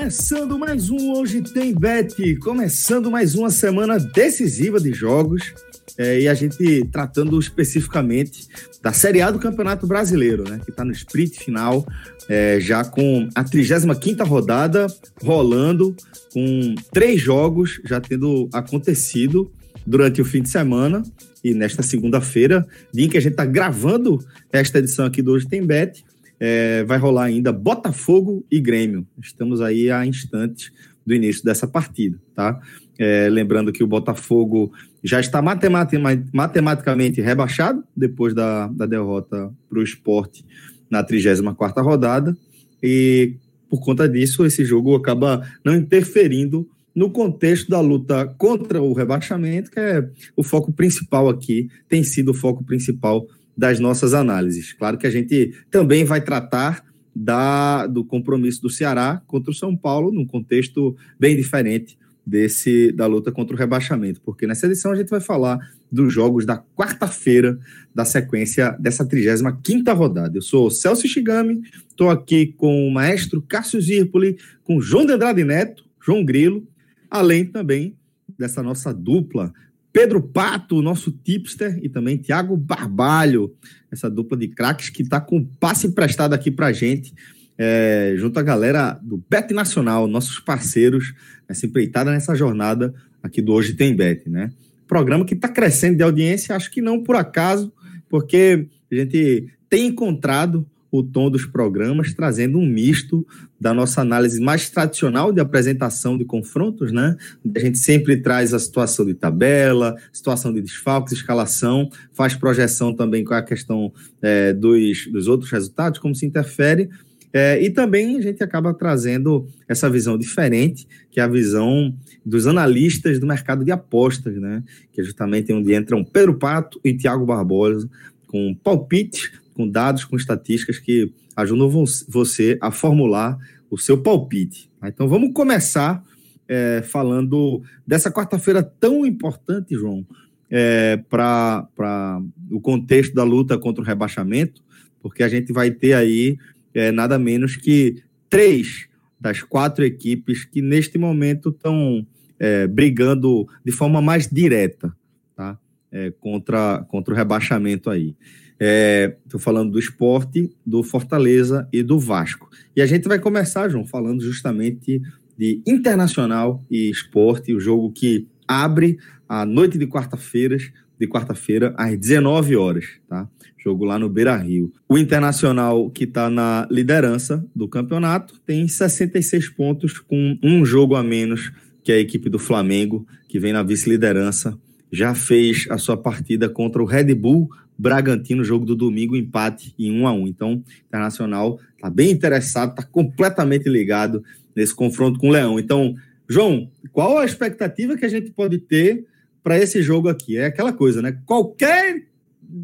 Começando mais um Hoje Tem Bet, começando mais uma semana decisiva de jogos é, e a gente tratando especificamente da Série A do Campeonato Brasileiro, né, que está no sprint final, é, já com a 35ª rodada rolando, com três jogos já tendo acontecido durante o fim de semana. E nesta segunda-feira, dia em que a gente está gravando esta edição aqui do Hoje Tem Bet, é, vai rolar ainda Botafogo e Grêmio. Estamos aí a instantes do início dessa partida, tá? É, lembrando que o Botafogo já está matematicamente rebaixado depois da, da derrota para o esporte na 34 rodada, e por conta disso, esse jogo acaba não interferindo no contexto da luta contra o rebaixamento, que é o foco principal aqui, tem sido o foco principal das nossas análises. Claro que a gente também vai tratar da, do compromisso do Ceará contra o São Paulo, num contexto bem diferente desse da luta contra o rebaixamento, porque nessa edição a gente vai falar dos jogos da quarta-feira da sequência dessa 35ª rodada. Eu sou Celso Shigami, estou aqui com o maestro Cássio Zirpoli, com João de Andrade Neto, João Grilo, além também dessa nossa dupla Pedro Pato, nosso tipster, e também Tiago Barbalho, essa dupla de craques que está com passe emprestado aqui para gente, é, junto à galera do Bet Nacional, nossos parceiros, essa empreitada nessa jornada aqui do Hoje Tem Bet, né? Programa que está crescendo de audiência, acho que não por acaso, porque a gente tem encontrado o tom dos programas, trazendo um misto da nossa análise mais tradicional de apresentação de confrontos, né? A gente sempre traz a situação de tabela, situação de desfalques, escalação, faz projeção também com a questão é, dos, dos outros resultados, como se interfere. É, e também a gente acaba trazendo essa visão diferente, que é a visão dos analistas do mercado de apostas, né? Que é justamente onde entram Pedro Pato e Tiago Barbosa, com palpites com dados, com estatísticas que ajudam você a formular o seu palpite. Tá? Então vamos começar é, falando dessa quarta-feira tão importante, João, é, para o contexto da luta contra o rebaixamento, porque a gente vai ter aí é, nada menos que três das quatro equipes que neste momento estão é, brigando de forma mais direta tá? É, contra, contra o rebaixamento aí. Estou é, falando do esporte, do Fortaleza e do Vasco. E a gente vai começar, João, falando justamente de Internacional e Esporte, o jogo que abre a noite de quarta-feiras, de quarta-feira, às 19 horas, tá? Jogo lá no Beira Rio. O Internacional, que está na liderança do campeonato, tem 66 pontos, com um jogo a menos que a equipe do Flamengo, que vem na vice-liderança. Já fez a sua partida contra o Red Bull Bragantino, jogo do domingo, empate em 1 a 1 Então, Internacional está bem interessado, está completamente ligado nesse confronto com o Leão. Então, João, qual a expectativa que a gente pode ter para esse jogo aqui? É aquela coisa, né? Qualquer,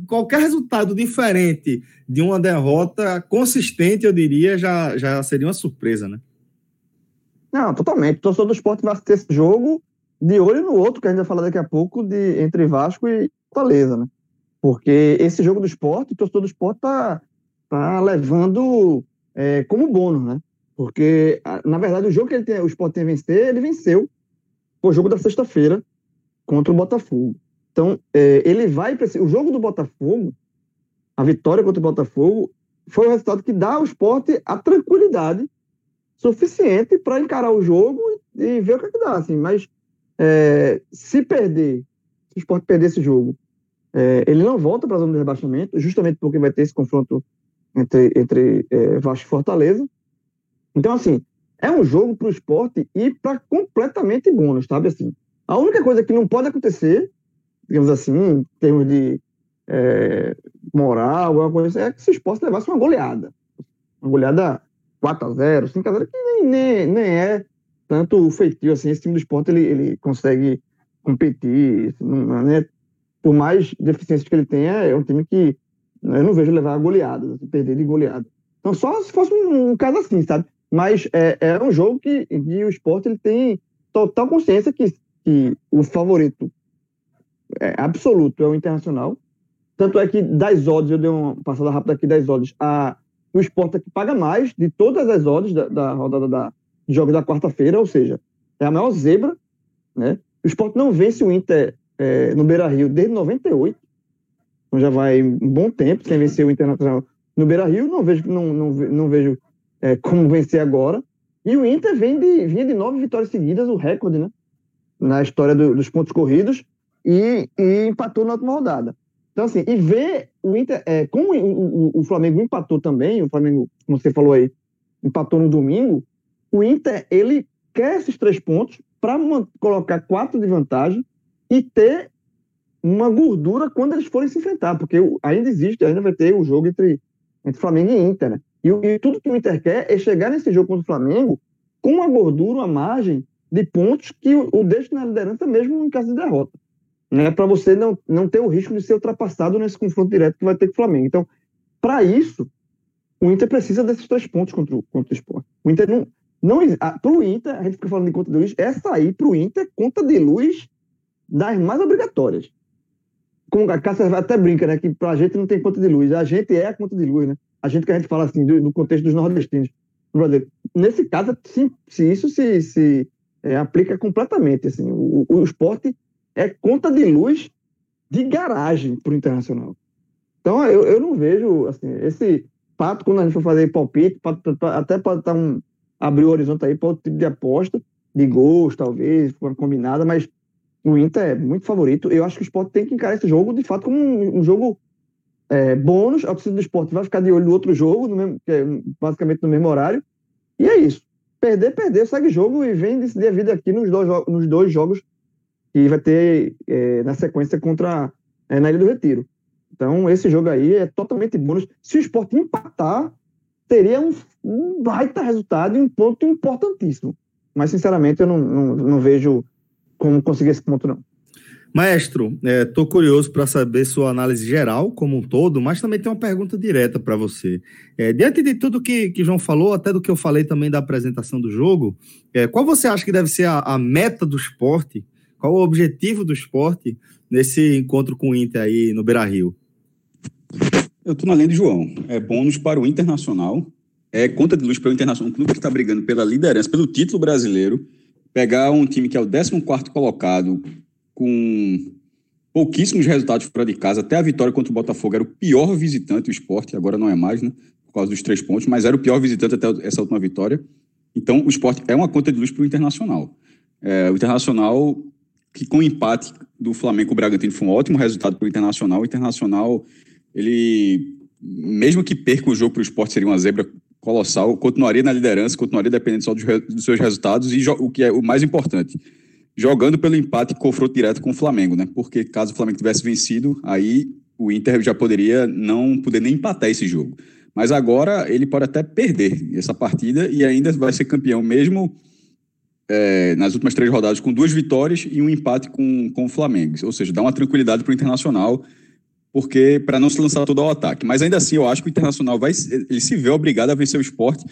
qualquer resultado diferente de uma derrota consistente, eu diria, já, já seria uma surpresa, né? Não, totalmente. O torcedor do esporte vai ter esse jogo de olho no outro, que a gente vai falar daqui a pouco, de, entre Vasco e Fortaleza, né? Porque esse jogo do esporte, o torcedor do esporte está tá levando é, como bônus, né? Porque, na verdade, o jogo que ele tem, o esporte tem a vencer, ele venceu. Foi o jogo da sexta-feira contra o Botafogo. Então, é, ele vai O jogo do Botafogo, a vitória contra o Botafogo, foi o resultado que dá ao esporte a tranquilidade suficiente para encarar o jogo e, ver o que, é que dá. Assim. Mas é, se perder, se o esporte perder esse jogo é, ele não volta para a zona de rebaixamento, justamente porque vai ter esse confronto entre, entre é, Vasco e Fortaleza. Então, assim, é um jogo para o esporte ir para completamente bônus, sabe? Assim, a única coisa que não pode acontecer, digamos assim, em termos de é, moral, alguma coisa, é que se o esporte levasse uma goleada. Uma goleada 4x0, 5x0, que nem, nem, nem é tanto feitio assim. Esse time do esporte ele, ele consegue competir, é, por mais deficiências que ele tenha, é um time que eu não vejo levar goleada, assim, perder de goleada. Então, só se fosse um, um caso assim, sabe? Mas é, é um jogo que, que o esporte ele tem total consciência que, que o favorito é, absoluto é o Internacional. Tanto é que das odds, eu dei uma passada rápida aqui das odds, a, o esporte é que paga mais de todas as odds da, da rodada da, jogos da quarta-feira, ou seja, é a maior zebra. Né? O esporte não vence o Inter é, no Beira Rio desde 98. Então já vai um bom tempo sem vencer o Internacional no Beira Rio. Não vejo, não, não, não vejo é, como vencer agora. E o Inter vem de, vinha de nove vitórias seguidas, o recorde, né? Na história do, dos pontos corridos, e, e, empatou na última rodada. Então, assim, e ver o Inter, é, como o, o, o, Flamengo empatou também, o Flamengo, como você falou aí, empatou no domingo, o Inter, ele quer esses três pontos para colocar quatro de vantagem e ter uma gordura quando eles forem se enfrentar, porque ainda existe, ainda vai ter o jogo entre, entre Flamengo e Inter, né? E, e, tudo que o Inter quer é chegar nesse jogo contra o Flamengo com uma gordura, uma margem de pontos que o, o deixa na liderança mesmo em caso de derrota. Né, para você não, não ter o risco de ser ultrapassado nesse confronto direto que vai ter com o Flamengo. Então, para isso, o Inter precisa desses três pontos contra o, contra o Sport. O Inter não. Não para o Inter, a gente fica falando de conta de luz, essa aí para o Inter, conta de luz das mais obrigatórias. Como a Cássia até brinca, né? Que para a gente não tem conta de luz. A gente é a conta de luz, né? a gente que a gente fala assim, do, do contexto dos nordestinos. Nesse caso, se, se isso se, se é, aplica completamente. Assim, o, o esporte é conta de luz de garagem para o internacional. Então, eu, eu não vejo assim, esse pato, quando a gente for fazer palpite, até pode estar um, abrir o horizonte aí para outro tipo de aposta, de gols, talvez, uma combinada, mas o Inter é muito favorito. Eu acho que o esporte tem que encarar esse jogo, de fato, como um, um jogo é, bônus, a torcida do esporte vai ficar de olho no outro jogo, no mesmo, é basicamente no mesmo horário. E é isso. Perder, perder, segue jogo e vem decidir a vida aqui nos dois, nos dois jogos que vai ter é, na sequência contra é, na Ilha do Retiro. Então, esse jogo aí é totalmente bônus. Se o esporte empatar, teria um, um baita resultado e um ponto importantíssimo. Mas, sinceramente, eu não, não, não vejo como conseguir esse ponto, não. Maestro, estou é, curioso para saber sua análise geral como um todo, mas também tem uma pergunta direta para você. É, diante de tudo que, que João falou, até do que eu falei também da apresentação do jogo, é, qual você acha que deve ser a, a, meta do esporte? Qual o objetivo do esporte nesse encontro com o Inter aí no Beira Rio? Eu estou na linha de João. É bônus para o Internacional, é conta de luz para o Internacional, um clube que está brigando pela liderança, pelo título brasileiro, pegar um time que é o 14 colocado, com pouquíssimos resultados fora de casa. Até a vitória contra o Botafogo era o pior visitante, o esporte, agora não é mais, né? Por causa dos três pontos, mas era o pior visitante até essa última vitória. Então, o esporte é uma conta de luz para o Internacional. É, o Internacional, que com o empate do Flamengo o Bragantino foi um ótimo resultado para o Internacional. O Internacional, ele, mesmo que perca o jogo para o esporte, seria uma zebra colossal, continuaria na liderança, continuaria dependendo só dos, dos seus resultados e o que é o mais importante, jogando pelo empate e confronto direto com o Flamengo, né? Porque caso o Flamengo tivesse vencido, aí o Inter já poderia não poder nem empatar esse jogo. Mas agora ele pode até perder essa partida e ainda vai ser campeão, mesmo é, nas últimas três rodadas, com duas vitórias e um empate com, com o Flamengo. Ou seja, dá uma tranquilidade para o Internacional, porque para não se lançar todo ao ataque. Mas ainda assim, eu acho que o Internacional vai, ele se vê obrigado a vencer o esporte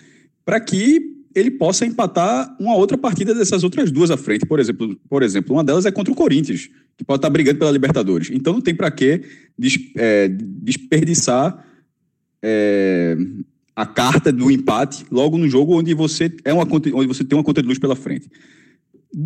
para que ele possa empatar uma outra partida dessas outras duas à frente. Por exemplo, por exemplo uma delas é contra o Corinthians, que pode estar brigando pela Libertadores. Então não tem para que des, é, desperdiçar é, a carta do empate logo no jogo onde você, é uma, onde você tem uma conta de luz pela frente.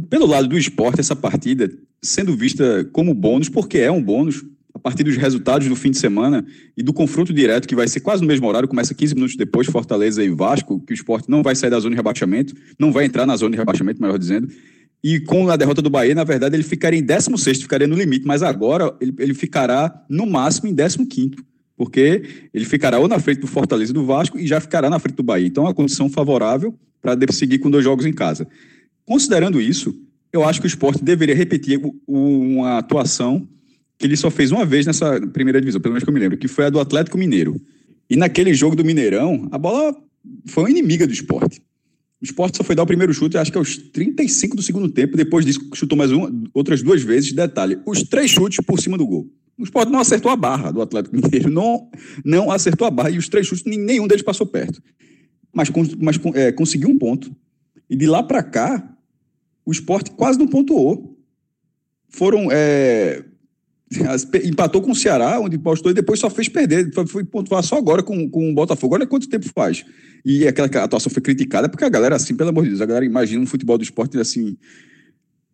Pelo lado do esporte, essa partida sendo vista como bônus, porque é um bônus, a partir dos resultados do fim de semana e do confronto direto, que vai ser quase no mesmo horário, começa 15 minutos depois, Fortaleza e Vasco, que o esporte não vai sair da zona de rebaixamento, não vai entrar na zona de rebaixamento, melhor dizendo. E com a derrota do Bahia, na verdade, ele ficaria em 16, ficaria no limite, mas agora ele, ele ficará no máximo em 15. porque ele ficará ou na frente do Fortaleza e do Vasco e já ficará na frente do Bahia. Então, é uma condição favorável para seguir com dois jogos em casa. Considerando isso, eu acho que o esporte deveria repetir uma atuação que ele só fez uma vez nessa primeira divisão, pelo menos que eu me lembro, que foi a do Atlético Mineiro. E naquele jogo do Mineirão, a bola foi uma inimiga do esporte. O esporte só foi dar o primeiro chute, acho que aos 35 do segundo tempo. Depois disso, chutou mais uma, outras duas vezes. Detalhe: os três chutes por cima do gol. O esporte não acertou a barra do Atlético Mineiro, não, não acertou a barra. E os três chutes, nenhum deles passou perto. Mas, mas é, conseguiu um ponto. E de lá para cá, o esporte quase não pontuou. Foram. É, empatou com o Ceará, onde postou, e depois só fez perder. Foi, pontuar só agora com, com o Botafogo. Olha quanto tempo faz. E aquela atuação foi criticada, porque a galera, assim, pelo amor de Deus, a galera imagina um futebol do esporte assim.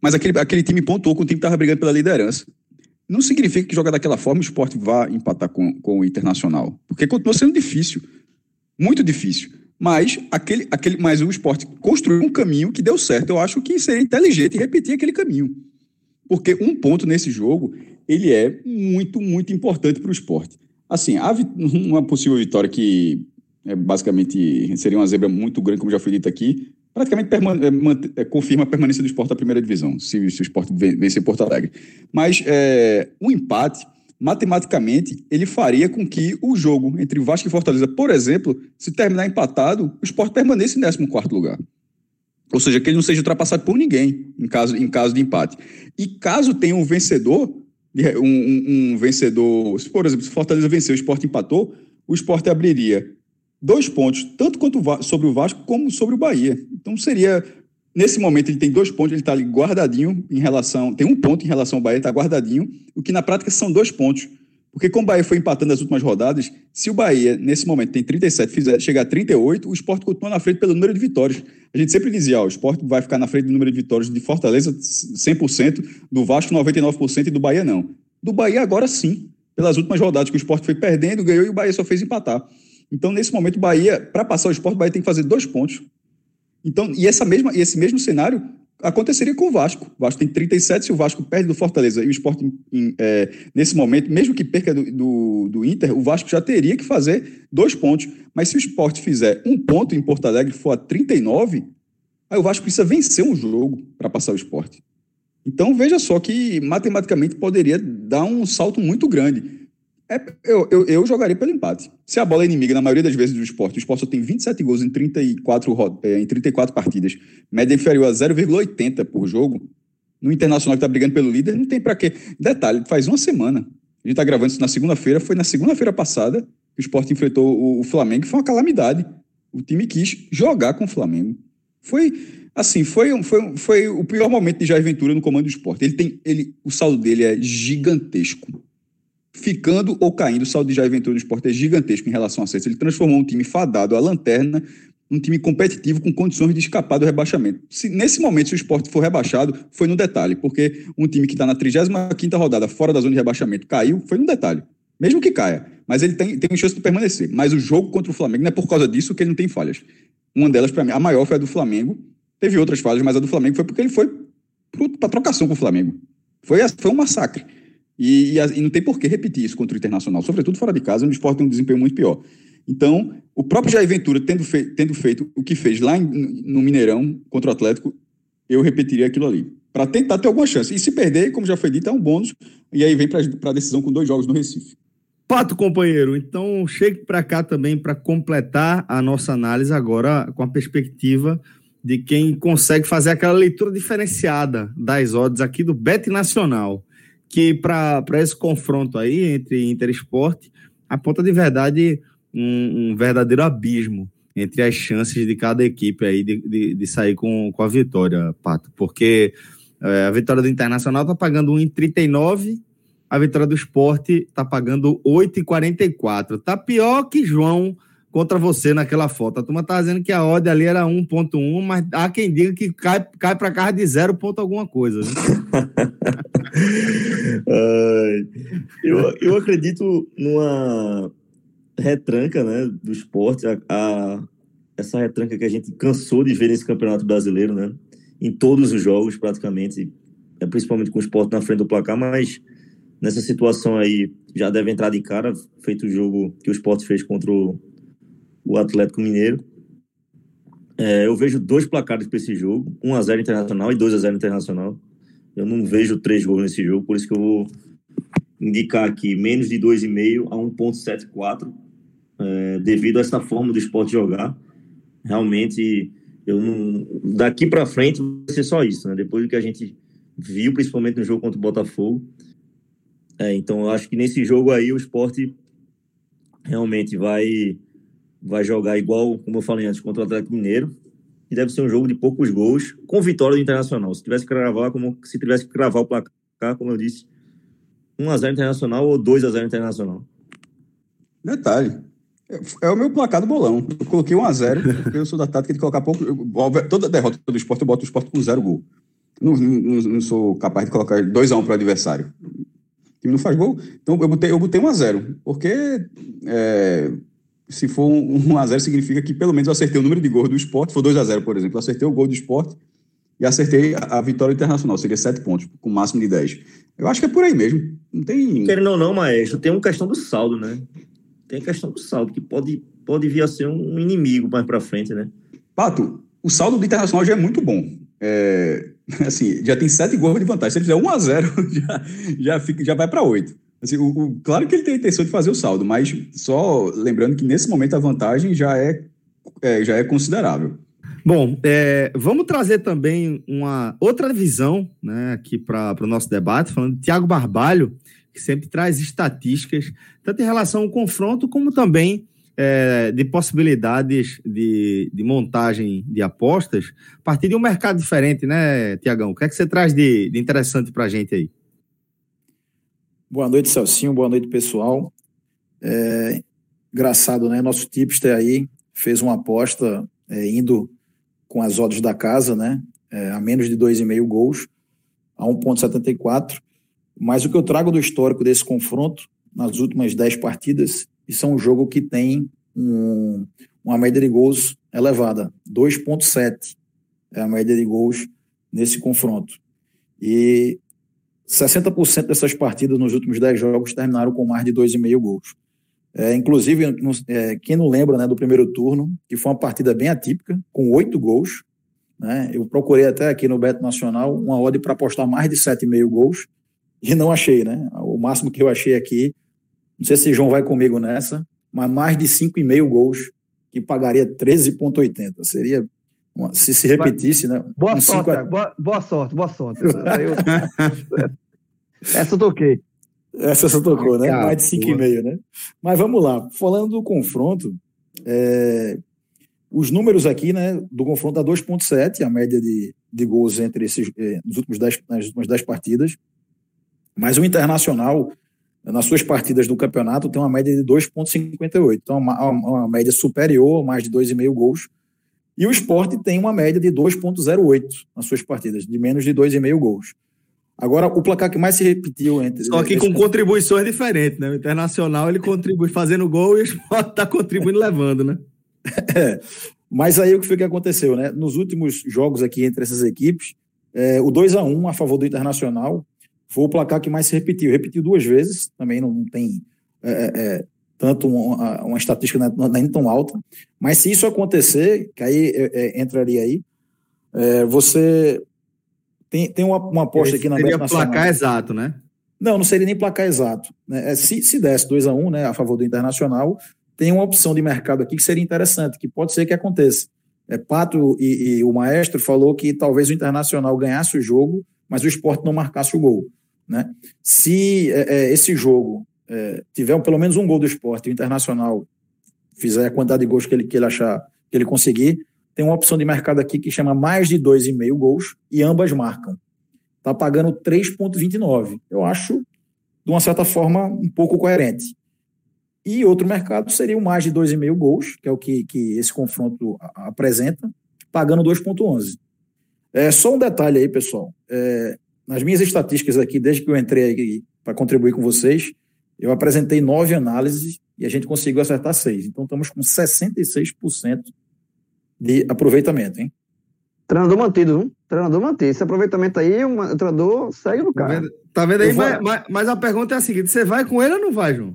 Mas aquele, aquele time pontuou com o time que estava brigando pela liderança. Não significa que jogar daquela forma o esporte vá empatar com, com o Internacional. Porque continua sendo difícil. Muito difícil. Mas, aquele, aquele, mas o esporte construiu um caminho que deu certo. Eu acho que seria inteligente repetir aquele caminho. Porque um ponto nesse jogo, ele é muito, muito importante para o esporte. Assim, uma possível vitória que é, basicamente seria uma zebra muito grande, como já foi dito aqui, praticamente é, é, confirma a permanência do esporte na primeira divisão, se, se o esporte vencer Porto Alegre. Mas é, o empate, matematicamente, ele faria com que o jogo entre Vasco e Fortaleza, por exemplo, se terminar empatado, o esporte permaneça em 14 lugar. Ou seja, que ele não seja ultrapassado por ninguém em caso, em caso de empate. E caso tenha um vencedor, um, um, um vencedor, por exemplo, se Fortaleza venceu, o esporte empatou, o esporte abriria dois pontos, tanto quanto sobre o Vasco como sobre o Bahia. Então seria. Nesse momento ele tem dois pontos, ele está ali guardadinho em relação. Tem um ponto em relação ao Bahia, está guardadinho, o que na prática são dois pontos. Porque como o Bahia foi empatando as últimas rodadas, se o Bahia, nesse momento, tem 37, fizer, chegar a 38, o esporte continua na frente pelo número de vitórias. A gente sempre dizia, ó, o esporte vai ficar na frente do número de vitórias de Fortaleza 100%, do Vasco 99% e do Bahia não. Do Bahia agora sim, pelas últimas rodadas que o esporte foi perdendo, ganhou e o Bahia só fez empatar. Então, nesse momento, o Bahia, para passar o esporte, o Bahia tem que fazer dois pontos. Então, e essa mesma, esse mesmo cenário aconteceria com o Vasco. O Vasco tem 37, se o Vasco perde do Fortaleza e o esporte, é, nesse momento, mesmo que perca do, do, do, Inter, o Vasco já teria que fazer dois pontos. Mas se o esporte fizer um ponto em Porto Alegre for a 39, aí o Vasco precisa vencer um jogo para passar o esporte. Então, veja só que matematicamente poderia dar um salto muito grande. É, eu, eu, eu, jogaria pelo empate. Se a bola é inimiga, na maioria das vezes do esporte, o esporte só tem 27 gols em 34, é, em 34 partidas, média inferior a 0,80 por jogo. No Internacional que está brigando pelo líder, não tem para quê. Detalhe, faz uma semana. A gente está gravando isso na segunda-feira. Foi na segunda-feira passada que o esporte enfrentou o, o Flamengo, foi uma calamidade. O time quis jogar com o Flamengo. Foi assim, foi, foi, foi o pior momento de Jair Ventura no comando do esporte. Ele tem, ele, o saldo dele é gigantesco ficando ou caindo. O saldo de Jair Ventura no esporte é gigantesco em relação a acesso. Ele transformou um time fadado à lanterna um time competitivo com condições de escapar do rebaixamento. Se, nesse momento, se o esporte for rebaixado, foi no detalhe, porque um time que está na 35 rodada fora da zona de rebaixamento caiu, foi no detalhe. Mesmo que caia. Mas ele tem, tem chance de permanecer. Mas o jogo contra o Flamengo não é por causa disso que ele não tem falhas. Uma delas, para mim, a maior foi a do Flamengo. Teve outras falhas, mas a do Flamengo foi porque ele foi para trocação com o Flamengo. Foi, foi um massacre. E, e, e, não tem por que repetir isso contra o Internacional, sobretudo fora de casa, onde o esporte tem um desempenho muito pior. Então, o próprio Jair Ventura, tendo, fei tendo feito o que fez lá em, no Mineirão contra o Atlético, eu repetiria aquilo ali. Para tentar ter alguma chance. E se perder, como já foi dito, é um bônus. E aí vem para a decisão com dois jogos no Recife. Pato, companheiro, então chegue para cá também para completar a nossa análise agora com a perspectiva de quem consegue fazer aquela leitura diferenciada das odds aqui do Bet Nacional que para esse confronto aí entre Inter e Sport aponta de verdade um, um, verdadeiro abismo entre as chances de cada equipe aí de, de, de sair com, com a vitória, Pato, porque é, a vitória do Internacional está pagando 1,39, a vitória do Sport está pagando 8,44. Tá pior que João contra você naquela foto. A turma tá dizendo que a odd ali era 1.1, mas há quem diga que cai, cai para casa de 0 ponto alguma coisa. eu, eu acredito numa retranca né, do esporte, a, a, essa retranca que a gente cansou de ver nesse Campeonato Brasileiro, né? Em todos os jogos, praticamente, é, principalmente com o esporte na frente do placar, mas nessa situação aí já deve entrar de cara, feito o jogo que o Sport fez contra o, o Atlético Mineiro. É, eu vejo dois placares para esse jogo, 1x0 Internacional e 2x0 Internacional. Eu não vejo três gols nesse jogo, por isso que eu vou indicar aqui menos de 2,5 a 1,74, é, devido a essa forma do esporte jogar. Realmente, eu não, daqui para frente vai ser só isso, né? Depois do que a gente viu, principalmente no jogo contra o Botafogo. É, então, eu acho que nesse jogo aí o esporte realmente vai vai jogar igual, como eu falei antes, contra o Atlético Mineiro, e deve ser um jogo de poucos gols, com vitória do Internacional. Se tivesse que cravar, como se tivesse que cravar o placar, como eu disse, 1x0 Internacional ou 2x0 Internacional. Detalhe. É o meu placar do bolão. Eu coloquei 1x0, porque eu sou da tática de colocar pouco. Toda derrota do esporte, eu boto o esporte com zero gol. Não, não, não sou capaz de colocar 2x1 para o adversário. O time não faz gol. Então eu botei, eu botei 1x0. Porque é, se for um 1x0, significa que pelo menos eu acertei o número de gols do esporte. Se for 2x0, por exemplo, eu acertei o gol do esporte e acertei a, a vitória internacional. Seria 7 pontos, com máximo de 10. Eu acho que é por aí mesmo. Não tem. Querendo ou não, maestro, tem uma questão do saldo, né? Tem a questão do saldo, que pode, pode vir a ser um inimigo mais para frente, né? Pato, o saldo do Internacional já é muito bom. É, assim, já tem sete gols de vantagem. Se ele fizer 1 a 0 já, já, fica, já vai para 8. Assim, o, o, claro que ele tem a intenção de fazer o saldo, mas só lembrando que nesse momento a vantagem já é, é já é considerável. Bom, é, vamos trazer também uma outra visão né, aqui para o nosso debate, falando de Tiago Barbalho, que sempre traz estatísticas, tanto em relação ao confronto, como também é, de possibilidades de, de, montagem de apostas, a partir de um mercado diferente, né, Tiagão? O que é que você traz de, de interessante para a gente aí? Boa noite, Celcinho. Boa noite, pessoal. É, engraçado, né? Nosso tipster aí fez uma aposta é, indo com as odds da casa, né? É, a menos de 2,5 gols, a 1,74. Mas o que eu trago do histórico desse confronto, nas últimas 10 partidas, isso é um jogo que tem um, uma média de gols elevada, 2,7 é a média de gols nesse confronto. E 60% dessas partidas nos últimos 10 jogos terminaram com mais de 2,5 gols. É, inclusive, é, quem não lembra né, do primeiro turno, que foi uma partida bem atípica, com oito gols. Né, eu procurei até aqui no Beto Nacional uma odd para apostar mais de 7,5 gols e não achei. Né? O máximo que eu achei aqui, não sei se João vai comigo nessa, mas mais de 5,5 gols, que pagaria 13,80. Seria se se repetisse, né? Boa sorte, a... boa, boa, sorte, boa sorte. Essa eu toquei. Essa você tocou, né? Mais de 5,5, né? Mas vamos lá. Falando do confronto, é, os números aqui, né, do confronto a 2,7, a média de, de gols entre esses, é, nos últimos 10, nas últimas 10 partidas. Mas o Internacional, nas suas partidas do campeonato, tem uma média de 2,58. Então, uma, uma média superior, mais de 2,5 gols. E o esporte tem uma média de 2,08 nas suas partidas, de menos de 2,5 gols. Agora, o placar que mais se repetiu entre. Só que com contribuições diferentes, né? O Internacional ele contribui fazendo gol e o Sport está contribuindo levando, né? É. Mas aí o que foi que aconteceu, né? Nos últimos jogos aqui entre essas equipes, é, o 2 a 1 a favor do Internacional foi o placar que mais se repetiu. Repetiu duas vezes, também não tem é, é, é tanto uma, uma estatística nem tão alta. Mas se isso acontecer, que aí é, entraria aí, você tem, tem uma, uma aposta aqui na Seria placar exato, né? Não, não seria nem placar exato. Né? É, se, se desse 2 a 1 um, né, a favor do Internacional, tem uma opção de mercado aqui que seria interessante, que pode ser que aconteça. É, Pato e, e o Maestro falou que talvez o Internacional ganhasse o jogo, mas o esporte não marcasse o gol. Né? Se é, é, esse jogo é, tiver pelo menos um gol do esporte o Internacional fizer a quantidade de gols que ele, que ele achar que ele conseguir, tem uma opção de mercado aqui que chama mais de 2,5 gols e ambas marcam. Está pagando 3,29. Eu acho, de uma certa forma, um pouco coerente. E outro mercado seria o mais de 2,5 gols, que é o que, que esse confronto apresenta, pagando 2,11. É, só um detalhe aí, pessoal. É, nas minhas estatísticas aqui, desde que eu entrei para contribuir com vocês, eu apresentei nove análises e a gente conseguiu acertar seis. Então, estamos com 66% de aproveitamento, hein? Treinador mantido, viu? treinador manter. Esse aproveitamento aí, o treinador segue no Tá cara. vendo, tá vendo aí? Vou- Mas, mas- mas a pergunta é a seguinte: você vai com ele ou não vai, João?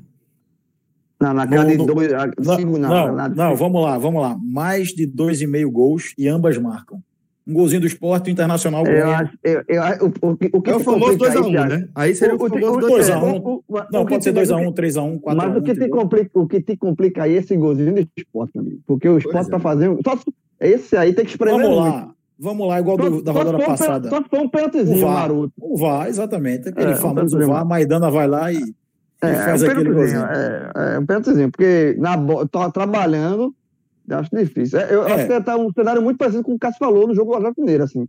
Não, naquela No- de dois. Não, cinco, não, na- não, vamos lá, vamos lá. Mais de dois e meio gols e ambas marcam. Um golzinho do esporte, o Internacional Eu ganha. acho. Eu, eu, o, o, que- o que É o famoso complica 2x1, aí, Thiago, né? Aí seria o, o- famoso o- 2x1. 2 a 1. o- o- Não, pode ser te- 2x1, 3x1, 4x1. Mas o que, te complica, o que te complica aí é esse golzinho do esporte, amigo. Porque o esporte é. tá fazendo. Só, esse aí tem que espremer Vamos muito. lá, vamos lá, igual Só- do- da rodada um passada. Só for um pênaltizinho, O VAR. maroto. O VAR, exatamente. Aquele É, famoso um VAR, Maidana vai lá e, e É, faz é um aquele pênaltizinho. golzinho. É, é um pênaltizinho. Porque na tô trabalhando, acho difícil. É, Eu É. acho que tá um cenário muito parecido com o que o Cássio falou no jogo do Atlético Mineiro, assim.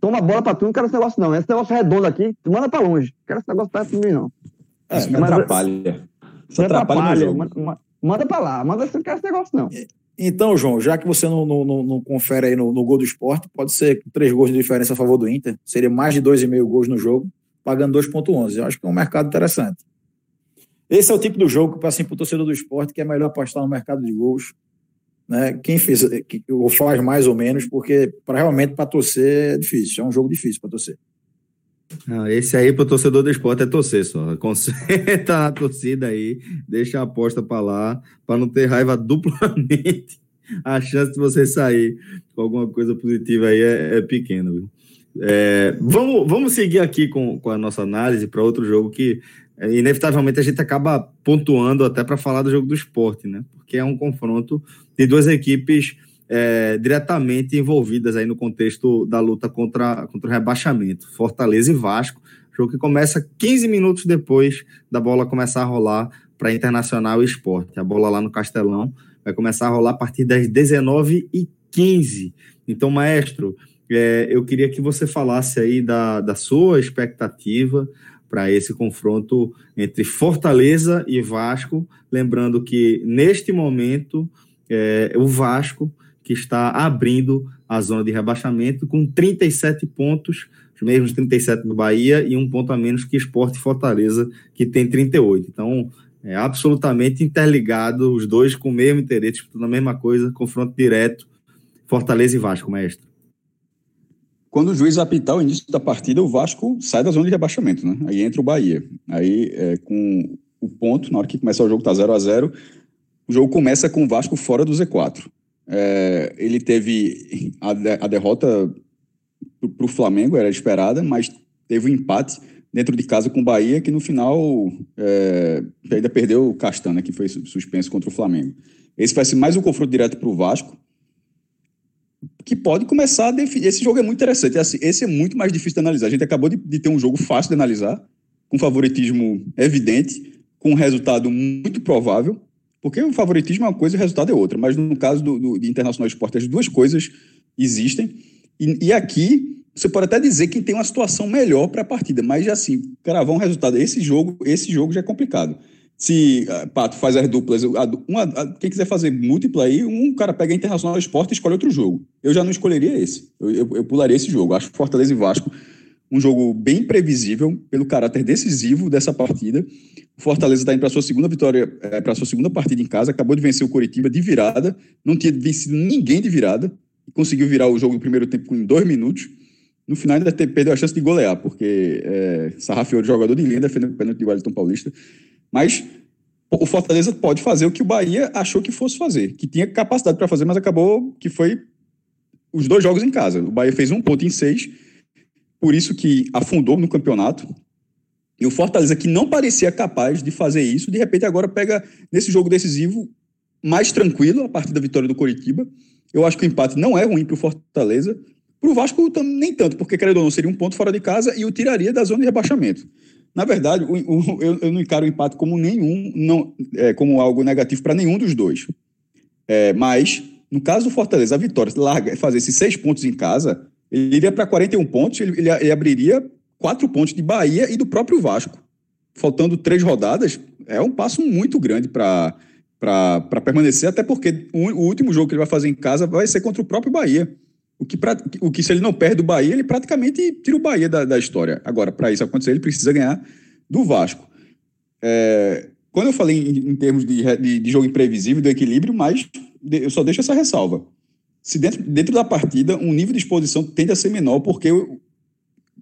Toma a bola pra tu, não quero esse negócio, não. Esse negócio redondo aqui, tu manda pra longe. Não quero esse negócio perto de mim, não. É, mas- atrapalha. Isso atrapalha jogo. Manda, manda- manda pra lá, manda não quero esse negócio, não. Então, João, já que você não, não, não, não confere aí no, no gol do esporte, pode ser três gols de diferença a favor do Inter. Seria mais de dois e meio gols no jogo, pagando 2,11. Eu acho que é um mercado interessante. Esse é o tipo do jogo que, assim, para o torcedor do esporte, que é melhor apostar no mercado de gols. Né? Quem fez, que, ou faz mais ou menos, porque para realmente para torcer é difícil. É um jogo difícil para torcer. Não, esse aí pro torcedor do esporte é torcer só. Concentra na torcida aí, deixa a aposta pra lá, pra não ter raiva duplamente. A chance de você sair com alguma coisa positiva aí é, é pequena? É, vamos, vamos seguir aqui com, com a nossa análise para outro jogo que, inevitavelmente, a gente acaba pontuando até para falar do jogo do esporte, né? Porque é um confronto de duas equipes é, diretamente envolvidas aí no contexto da luta contra, contra o rebaixamento. Fortaleza e Vasco, jogo que começa 15 minutos depois da bola começar a rolar para Internacional e Esporte. A bola lá no Castelão vai começar a rolar a partir das 19h15. Então, maestro, é, eu queria que você falasse aí da, da sua expectativa para esse confronto entre Fortaleza e Vasco. Lembrando que, neste momento, é, o Vasco que está abrindo a zona de rebaixamento com 37 pontos, os mesmos 37 do Bahia e um ponto a menos que Esporte Fortaleza, que tem 38. Então, é absolutamente interligado, os dois com o mesmo interesse, disputando a mesma coisa, confronto direto, Fortaleza e Vasco, mestre. Quando o juiz apitar o início da partida, o Vasco sai da zona de rebaixamento, né? Aí entra o Bahia. Aí, é, com o ponto, na hora que começar o jogo, tá 0 a 0 o jogo começa com o Vasco fora do Z4. É, ele teve a, a derrota para o Flamengo, era esperada, mas teve um empate dentro de casa com o Bahia, que no final é, ainda perdeu o Castanha, que foi suspenso contra o Flamengo. Esse vai ser mais um confronto direto para o Vasco, que pode começar a definir. Esse jogo é muito interessante. Esse é muito mais difícil de analisar. A gente acabou de, de ter um jogo fácil de analisar, com favoritismo evidente, com um resultado muito provável, porque o favoritismo é uma coisa e o resultado é outra. Mas no caso do, do de Internacional Esporte, as duas coisas existem. E, e, aqui você pode até dizer que tem uma situação melhor para a partida, mas assim, cravar um resultado. Esse jogo, esse jogo já é complicado. Se uh, Pato faz as duplas, uma, a, quem quiser fazer múltipla aí, um cara pega Internacional Esporte e escolhe outro jogo. Eu já não escolheria esse. Eu, eu, eu pularia esse jogo. Acho Fortaleza e Vasco um jogo bem previsível pelo caráter decisivo dessa partida. Fortaleza está indo para sua segunda vitória, é, para sua segunda partida em casa, acabou de vencer o Coritiba de virada, não tinha vencido ninguém de virada, conseguiu virar o jogo no primeiro tempo em dois minutos. No final ainda perdeu a chance de golear, porque é, sarrafiou o jogador de linha, defendendo o pênalti de Wellington Paulista. Mas o Fortaleza pode fazer o que o Bahia achou que fosse fazer, que tinha capacidade para fazer, mas acabou que foi os dois jogos em casa. O Bahia fez um ponto em seis, por isso que afundou no campeonato. E o Fortaleza, que não parecia capaz de fazer isso, de repente agora pega nesse jogo decisivo mais tranquilo, a partir da vitória do Coritiba. Eu acho que o empate não é ruim para o Fortaleza. Para o Vasco, nem tanto, porque, querendo ou não, seria um ponto fora de casa e o tiraria da zona de rebaixamento. Na verdade, o, o, eu, eu, não encaro o empate como nenhum, não, é, como algo negativo para nenhum dos dois. É, mas, no caso do Fortaleza, a vitória larga, fazer esses seis pontos em casa, ele iria para 41 pontos, ele, ele, ele abriria quatro pontos de Bahia e do próprio Vasco. Faltando três rodadas, é um passo muito grande para permanecer, até porque o, último jogo que ele vai fazer em casa vai ser contra o próprio Bahia. O que, pra, o que se ele não perde o Bahia, ele praticamente tira o Bahia da, da história. Agora, para isso acontecer, ele precisa ganhar do Vasco. É, quando eu falei em, em termos de, de, de, jogo imprevisível, do equilíbrio, mas eu só deixo essa ressalva. se dentro, dentro da partida um nível de exposição tende a ser menor, porque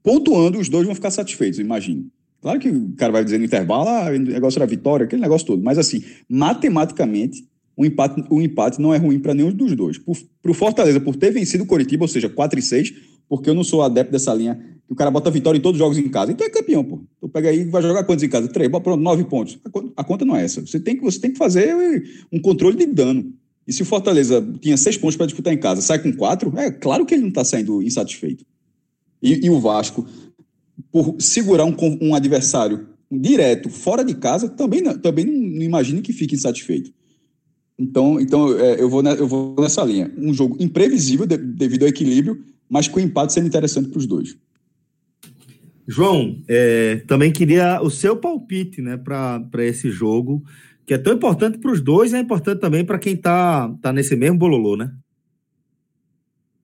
pontuando os dois vão ficar satisfeitos, imagino. Claro que o cara vai dizer no intervalo, ah, o negócio era vitória, aquele negócio todo. Mas, assim, matematicamente, o empate, o empate não é ruim para nenhum dos dois. Para o Fortaleza, por ter vencido o Coritiba, ou seja, 4 e 6, porque eu não sou adepto dessa linha que o cara bota vitória em todos os jogos em casa. Então é campeão, pô. Então pega aí, vai jogar quantos em casa? Três, pronto, nove pontos. A conta não é essa. Você tem que, você tem que fazer um controle de dano. E se o Fortaleza tinha seis pontos para disputar em casa, sai com quatro, é claro que ele não está saindo insatisfeito. E, e, o Vasco, por segurar um, um adversário direto, fora de casa, também, também não, não imagine que fique insatisfeito. Então, então é, eu, vou, eu vou nessa linha. Um jogo imprevisível de, devido ao equilíbrio, mas com o empate sendo interessante para os dois. João, é, também queria o seu palpite né, para esse jogo, que é tão importante para os dois e é importante também para quem está tá nesse mesmo bololô, né?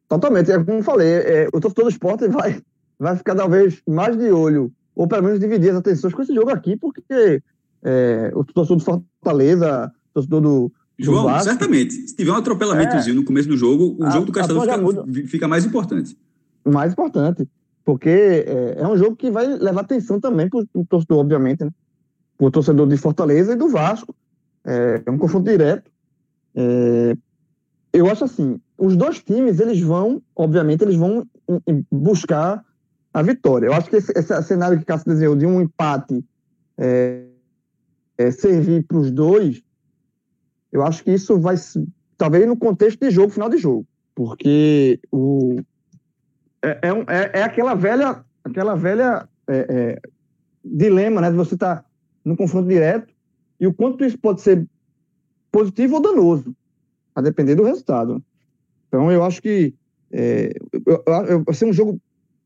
Totalmente. É como eu falei, é, o torcedor do esporte vai, vai ficar talvez mais de olho, ou pelo menos dividir as atenções com esse jogo aqui, porque é, o torcedor do Fortaleza, o torcedor do. João, certamente. Se tiver um atropelamentozinho é, no começo do jogo, o a, jogo do Castelo fica, fica, mais importante. Mais importante. Porque é, é, um jogo que vai levar atenção também para o torcedor, obviamente, né? Para o torcedor de Fortaleza e do Vasco. É, é um confronto direto. É, eu acho assim, os dois times, eles vão, obviamente, eles vão buscar a vitória. Eu acho que esse, esse cenário que Cássio desenhou de um empate é, é, servir para os dois, eu acho que isso vai, talvez no contexto de jogo, final de jogo, porque o, é, é, é, é aquela velha, aquela velha é, é, dilema, né, de você estar tá no confronto direto e o quanto isso pode ser positivo ou danoso, a depender do resultado. Então, eu acho que é, vai ser um jogo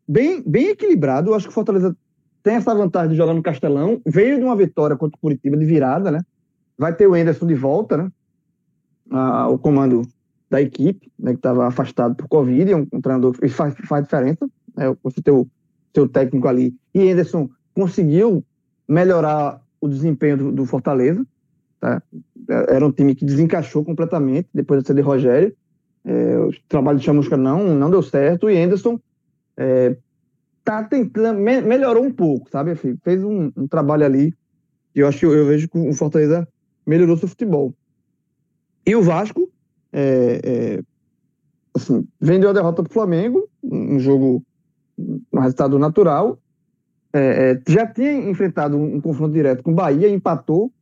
bem, bem equilibrado. Eu acho que o Fortaleza tem essa vantagem de jogar no Castelão. Veio de uma vitória contra o Curitiba de virada, né? Vai ter o Enderson de volta, né? Ah, o comando da equipe, né, que estava afastado por Covid, um, um treinador que faz, faz diferença. Né? Você ter o seu técnico ali. E Enderson conseguiu melhorar o desempenho do, do Fortaleza. Tá? Era um time que desencaixou completamente depois da saída de Rogério. É, o trabalho de Chamusca não, não deu certo e Anderson é, tá tentando, me, melhorou um pouco, sabe? Fez um, um, trabalho ali e eu acho que eu, eu, vejo que o Fortaleza melhorou seu futebol. E o Vasco, é, é, assim, vendeu a derrota pro Flamengo, um jogo, um resultado natural. É, é, já tinha enfrentado um, um, confronto direto com o Bahia, empatou,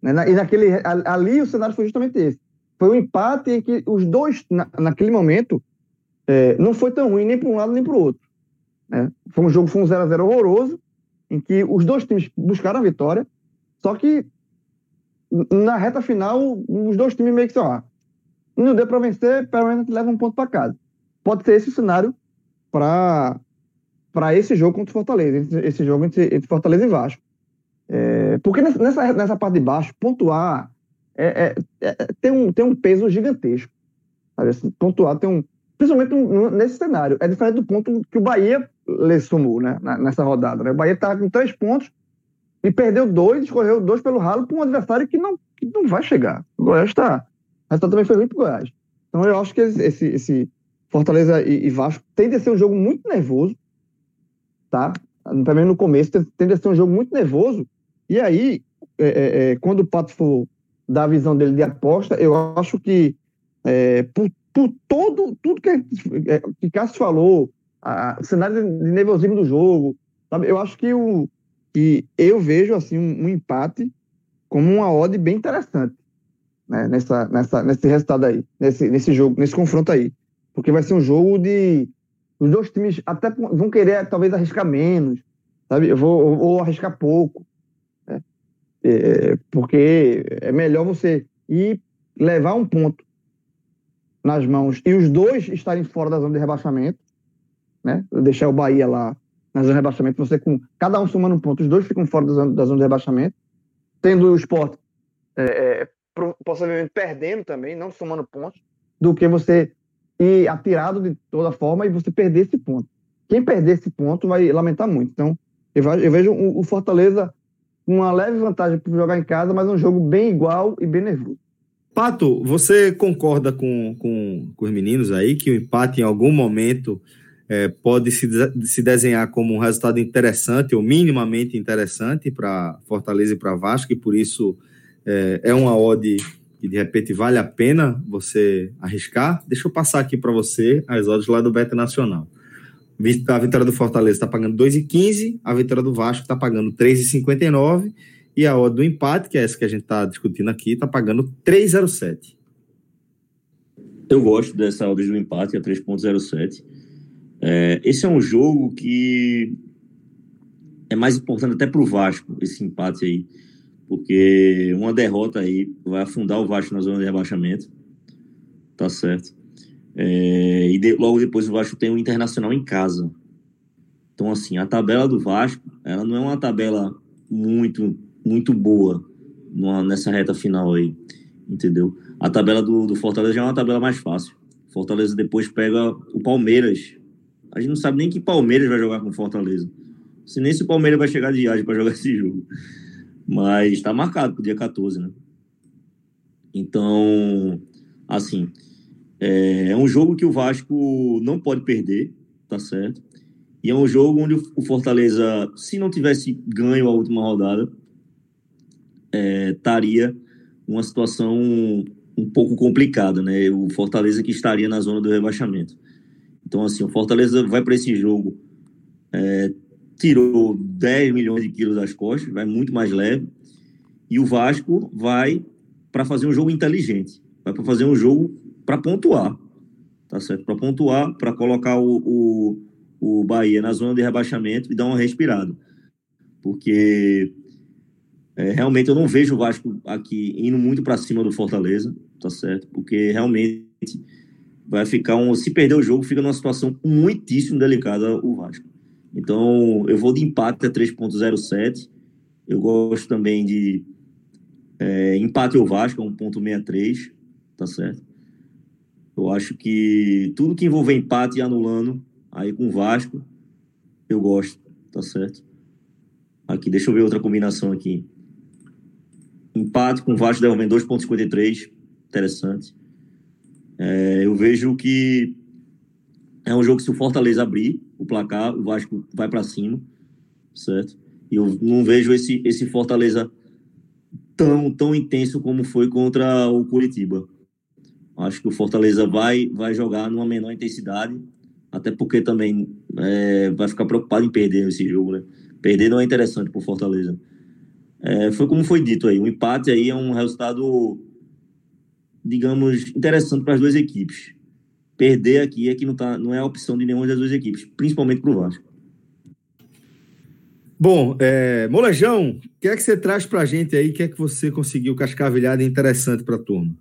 né, na, e naquele, ali o cenário foi justamente esse foi um empate em que os dois, na, naquele momento, é, não foi tão ruim nem para um lado nem para o outro. Né? Foi um jogo, foi um 0x0 horroroso, em que os dois times buscaram a vitória, só que na reta final, os dois times meio que só, ah, não deu para vencer, pelo menos leva um ponto para casa. Pode ser esse o cenário para para esse jogo contra o Fortaleza, esse, jogo entre, entre, Fortaleza e Vasco. É, porque nessa, nessa parte de baixo, pontuar é, é, é, tem, um, tem um peso gigantesco. Sabe? Assim, pontuar tem um. Principalmente nesse cenário. É diferente do ponto que o Bahia lhe sumou né, nessa rodada. Né? O Bahia está com três pontos e perdeu dois, escorreu dois pelo ralo para um adversário que não, que não vai chegar. O Goiás está. Resultado também foi ruim para o Goiás. Então eu acho que esse, esse Fortaleza e, e Vasco tende a ser um jogo muito nervoso. Tá? Também no começo tende a ser um jogo muito nervoso. E aí, é, é, é quando o Pato for da visão dele de aposta, eu acho que é, por, por, todo tudo que, é, que Cássio falou, a, o cenário de nervosismo do jogo, sabe? eu acho que, o, que eu vejo assim um, um empate como uma odd bem interessante né? nessa, nessa, nesse resultado aí, nesse, nesse jogo, nesse confronto aí. Porque vai ser um jogo de. Os dois times até vão querer talvez arriscar menos, sabe? Eu vou ou, arriscar pouco. É, porque é melhor você ir levar um ponto nas mãos e os dois estarem fora da zona de rebaixamento, né? Deixar o Bahia lá na zona de rebaixamento, você com cada um somando um ponto, os dois ficam fora da zona, da zona de rebaixamento, tendo o esporte é, é, possivelmente perdendo também, não somando pontos, do que você ir atirado de toda forma e você perder esse ponto. Quem perder esse ponto vai lamentar muito. Então, eu, vejo o Fortaleza uma leve vantagem para jogar em casa, mas um jogo bem igual e bem nervoso. Pato, você concorda com, com, com os meninos aí que o empate em algum momento é, pode se, se desenhar como um resultado interessante ou minimamente interessante para Fortaleza e para Vasco, e por isso é, é uma odd que de repente vale a pena você arriscar? Deixa eu passar aqui para você as odds lá do Beta Nacional. A vitória do Fortaleza está pagando 2,15, a vitória do Vasco está pagando 3,59 e a odd do empate, que é essa que a gente está discutindo aqui, está pagando 3,07. Eu gosto dessa odd do empate, a 3,07. É, esse é um jogo que é mais importante até para o Vasco, esse empate aí, porque uma derrota aí vai afundar o Vasco na zona de rebaixamento, tá certo? É, e de, logo depois o Vasco tem o Internacional em casa. Então, assim, a tabela do Vasco, ela não é uma tabela muito, muito boa numa, nessa reta final aí, entendeu? A tabela do, do Fortaleza já é uma tabela mais fácil. Fortaleza depois pega o Palmeiras a gente não sabe nem que Palmeiras vai jogar com Fortaleza. Se nem se o Palmeiras vai chegar de viagem para jogar esse jogo. Mas está marcado para o dia 14, né? Então, assim, é, é um jogo que o Vasco não pode perder, tá certo? E é um jogo onde o Fortaleza, se não tivesse ganho a última rodada, é, estaria uma situação um pouco complicada, né? O Fortaleza que estaria na zona do rebaixamento. Então, assim, o Fortaleza vai para esse jogo, é, tirou 10 milhões de quilos das costas, vai muito mais leve, e o Vasco vai para fazer um jogo inteligente, vai para fazer um jogo para pontuar, tá certo? Para pontuar, para colocar o, o, o Bahia na zona de rebaixamento e dar uma respirada. Porque é, realmente eu não vejo o Vasco aqui indo muito para cima do Fortaleza, tá certo? Porque realmente vai ficar um. Se perder o jogo, fica numa situação muitíssimo delicada o Vasco. Então, eu vou de empate a 3,07. Eu gosto também de é, empate o Vasco, a 1,63. Tá certo? Eu acho que tudo que envolver empate e anulando, aí com o Vasco, eu gosto. Tá certo? Aqui, deixa eu ver outra combinação aqui. Empate com o Vasco devolvendo 2,53. Interessante. É, eu vejo que é um jogo que se o Fortaleza abrir o placar, o Vasco vai para cima, certo? E eu não vejo esse, esse Fortaleza tão, tão intenso como foi contra o Curitiba. Acho que o Fortaleza vai, vai jogar numa menor intensidade, até porque também é, vai ficar preocupado em perder esse jogo, né? Perder não é interessante para o Fortaleza. É, foi como foi dito aí, o um empate aí é um resultado digamos, interessante para as duas equipes. Perder aqui é que não, tá, não é a opção de nenhuma das duas equipes, principalmente para o Vasco. Bom, é, Molejão, o que é que você traz para a gente aí? O que é que você conseguiu cascavelhada interessante para a turma?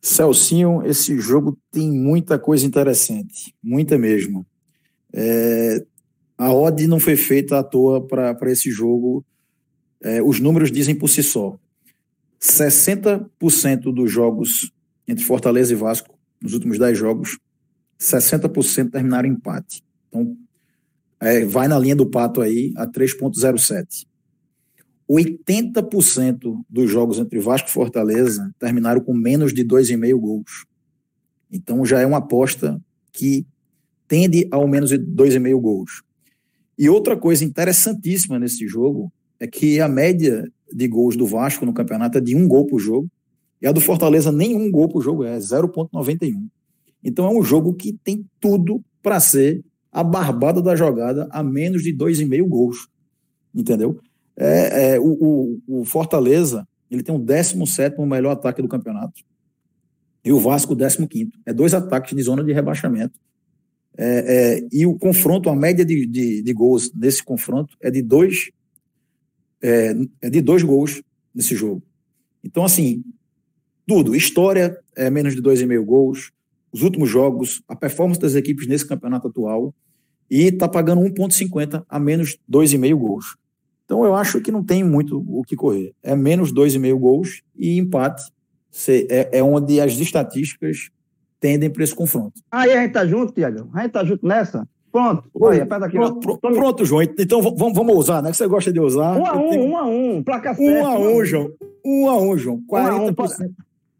Celcinho, esse jogo tem muita coisa interessante, muita mesmo. É, a odd não foi feita à toa para esse jogo. É, os números dizem por si só. 60% dos jogos entre Fortaleza e Vasco, nos últimos 10 jogos, 60% terminaram em empate. Então, é, vai na linha do pato aí a 3,07. 80% dos jogos entre Vasco e Fortaleza terminaram com menos de 2,5 gols. Então já é uma aposta que tende ao menos de 2,5 gols. E outra coisa interessantíssima nesse jogo é que a média de gols do Vasco no campeonato é de um gol por jogo, e a do Fortaleza nenhum gol por jogo, é 0,91. Então é um jogo que tem tudo para ser a barbada da jogada a menos de 2,5 gols. Entendeu? É, é o, o, o, Fortaleza ele tem o 17 melhor ataque do campeonato. E o Vasco, o 15. É dois ataques de zona de rebaixamento. É, é, e o confronto, a média de, de, de gols desse confronto é de dois é, é, de dois gols nesse jogo. Então, assim, tudo, história é menos de dois e meio gols, os últimos jogos, a performance das equipes nesse campeonato atual, e está pagando 1,50 a menos dois e meio gols. Então, eu acho que não tem muito o que correr. É menos dois e meio gols e empate é, é onde as estatísticas tendem para esse confronto. Aí a gente tá junto, Tiago? A gente tá junto nessa? Pronto, Oi, aperta aqui. Pronto, pronto, João. Então vamos, vamos usar, né? Que você gosta de usar. Um a um, tenho... um a um, placa certa. Um a um, João. Um a um, João. 40%.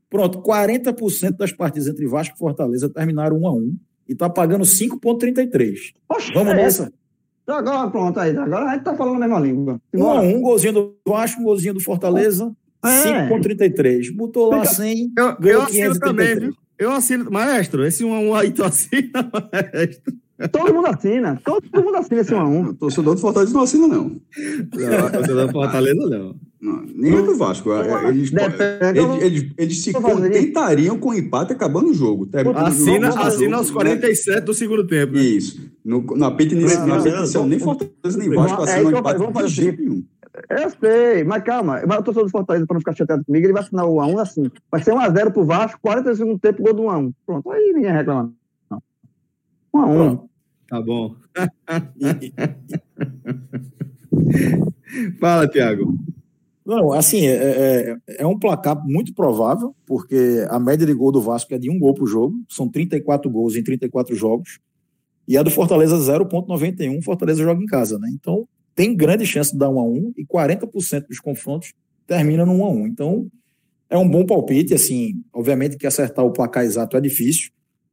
Pronto, 40% das partidas entre Vasco e Fortaleza terminaram 1 a 1 e tá pagando 5,33. Vamos é. nessa? Agora, pronto, aí. Agora a gente tá falando a mesma língua. 1 a 1 golzinho do Vasco, um golzinho do Fortaleza. É. 5,33. Botou lá 100, eu, ganhou eu 533. Também, viu? Eu assino. Maestro, esse 1 a 1 aí tu assina, maestro? Todo mundo assina. Todo mundo assina esse 1x1. Torcedor do Fortaleza não assina, não. Não, torcedor do Fortaleza não. não nem é do Vasco. Eles, eles, eles, eles se contentariam com o empate acabando o jogo. Assina, assina aos 47 do segundo tempo. Né? Isso. No, na apito inicial, nem Fortaleza nem Vasco assinam é, empate de jeito nenhum. Eu sei, mas calma. Mas o torcedor do Fortaleza, para não ficar chateado comigo, ele vai assinar o 1x1 assim. Vai ser 1x0 pro Vasco, 40 segundos tempo, gol do 1x1. Pronto, aí ninguém reclama. Um a um. Tá bom. Fala, Tiago. Não, assim, é, é, é, um placar muito provável, porque a média de gol do Vasco é de um gol por jogo, são 34 gols em 34 jogos, e a do Fortaleza 0,91, Fortaleza joga em casa, né? Então, tem grande chance de dar um a um, e 40% dos confrontos termina no 1 a 1 Então, é um bom palpite, assim, obviamente que acertar o placar exato é difícil,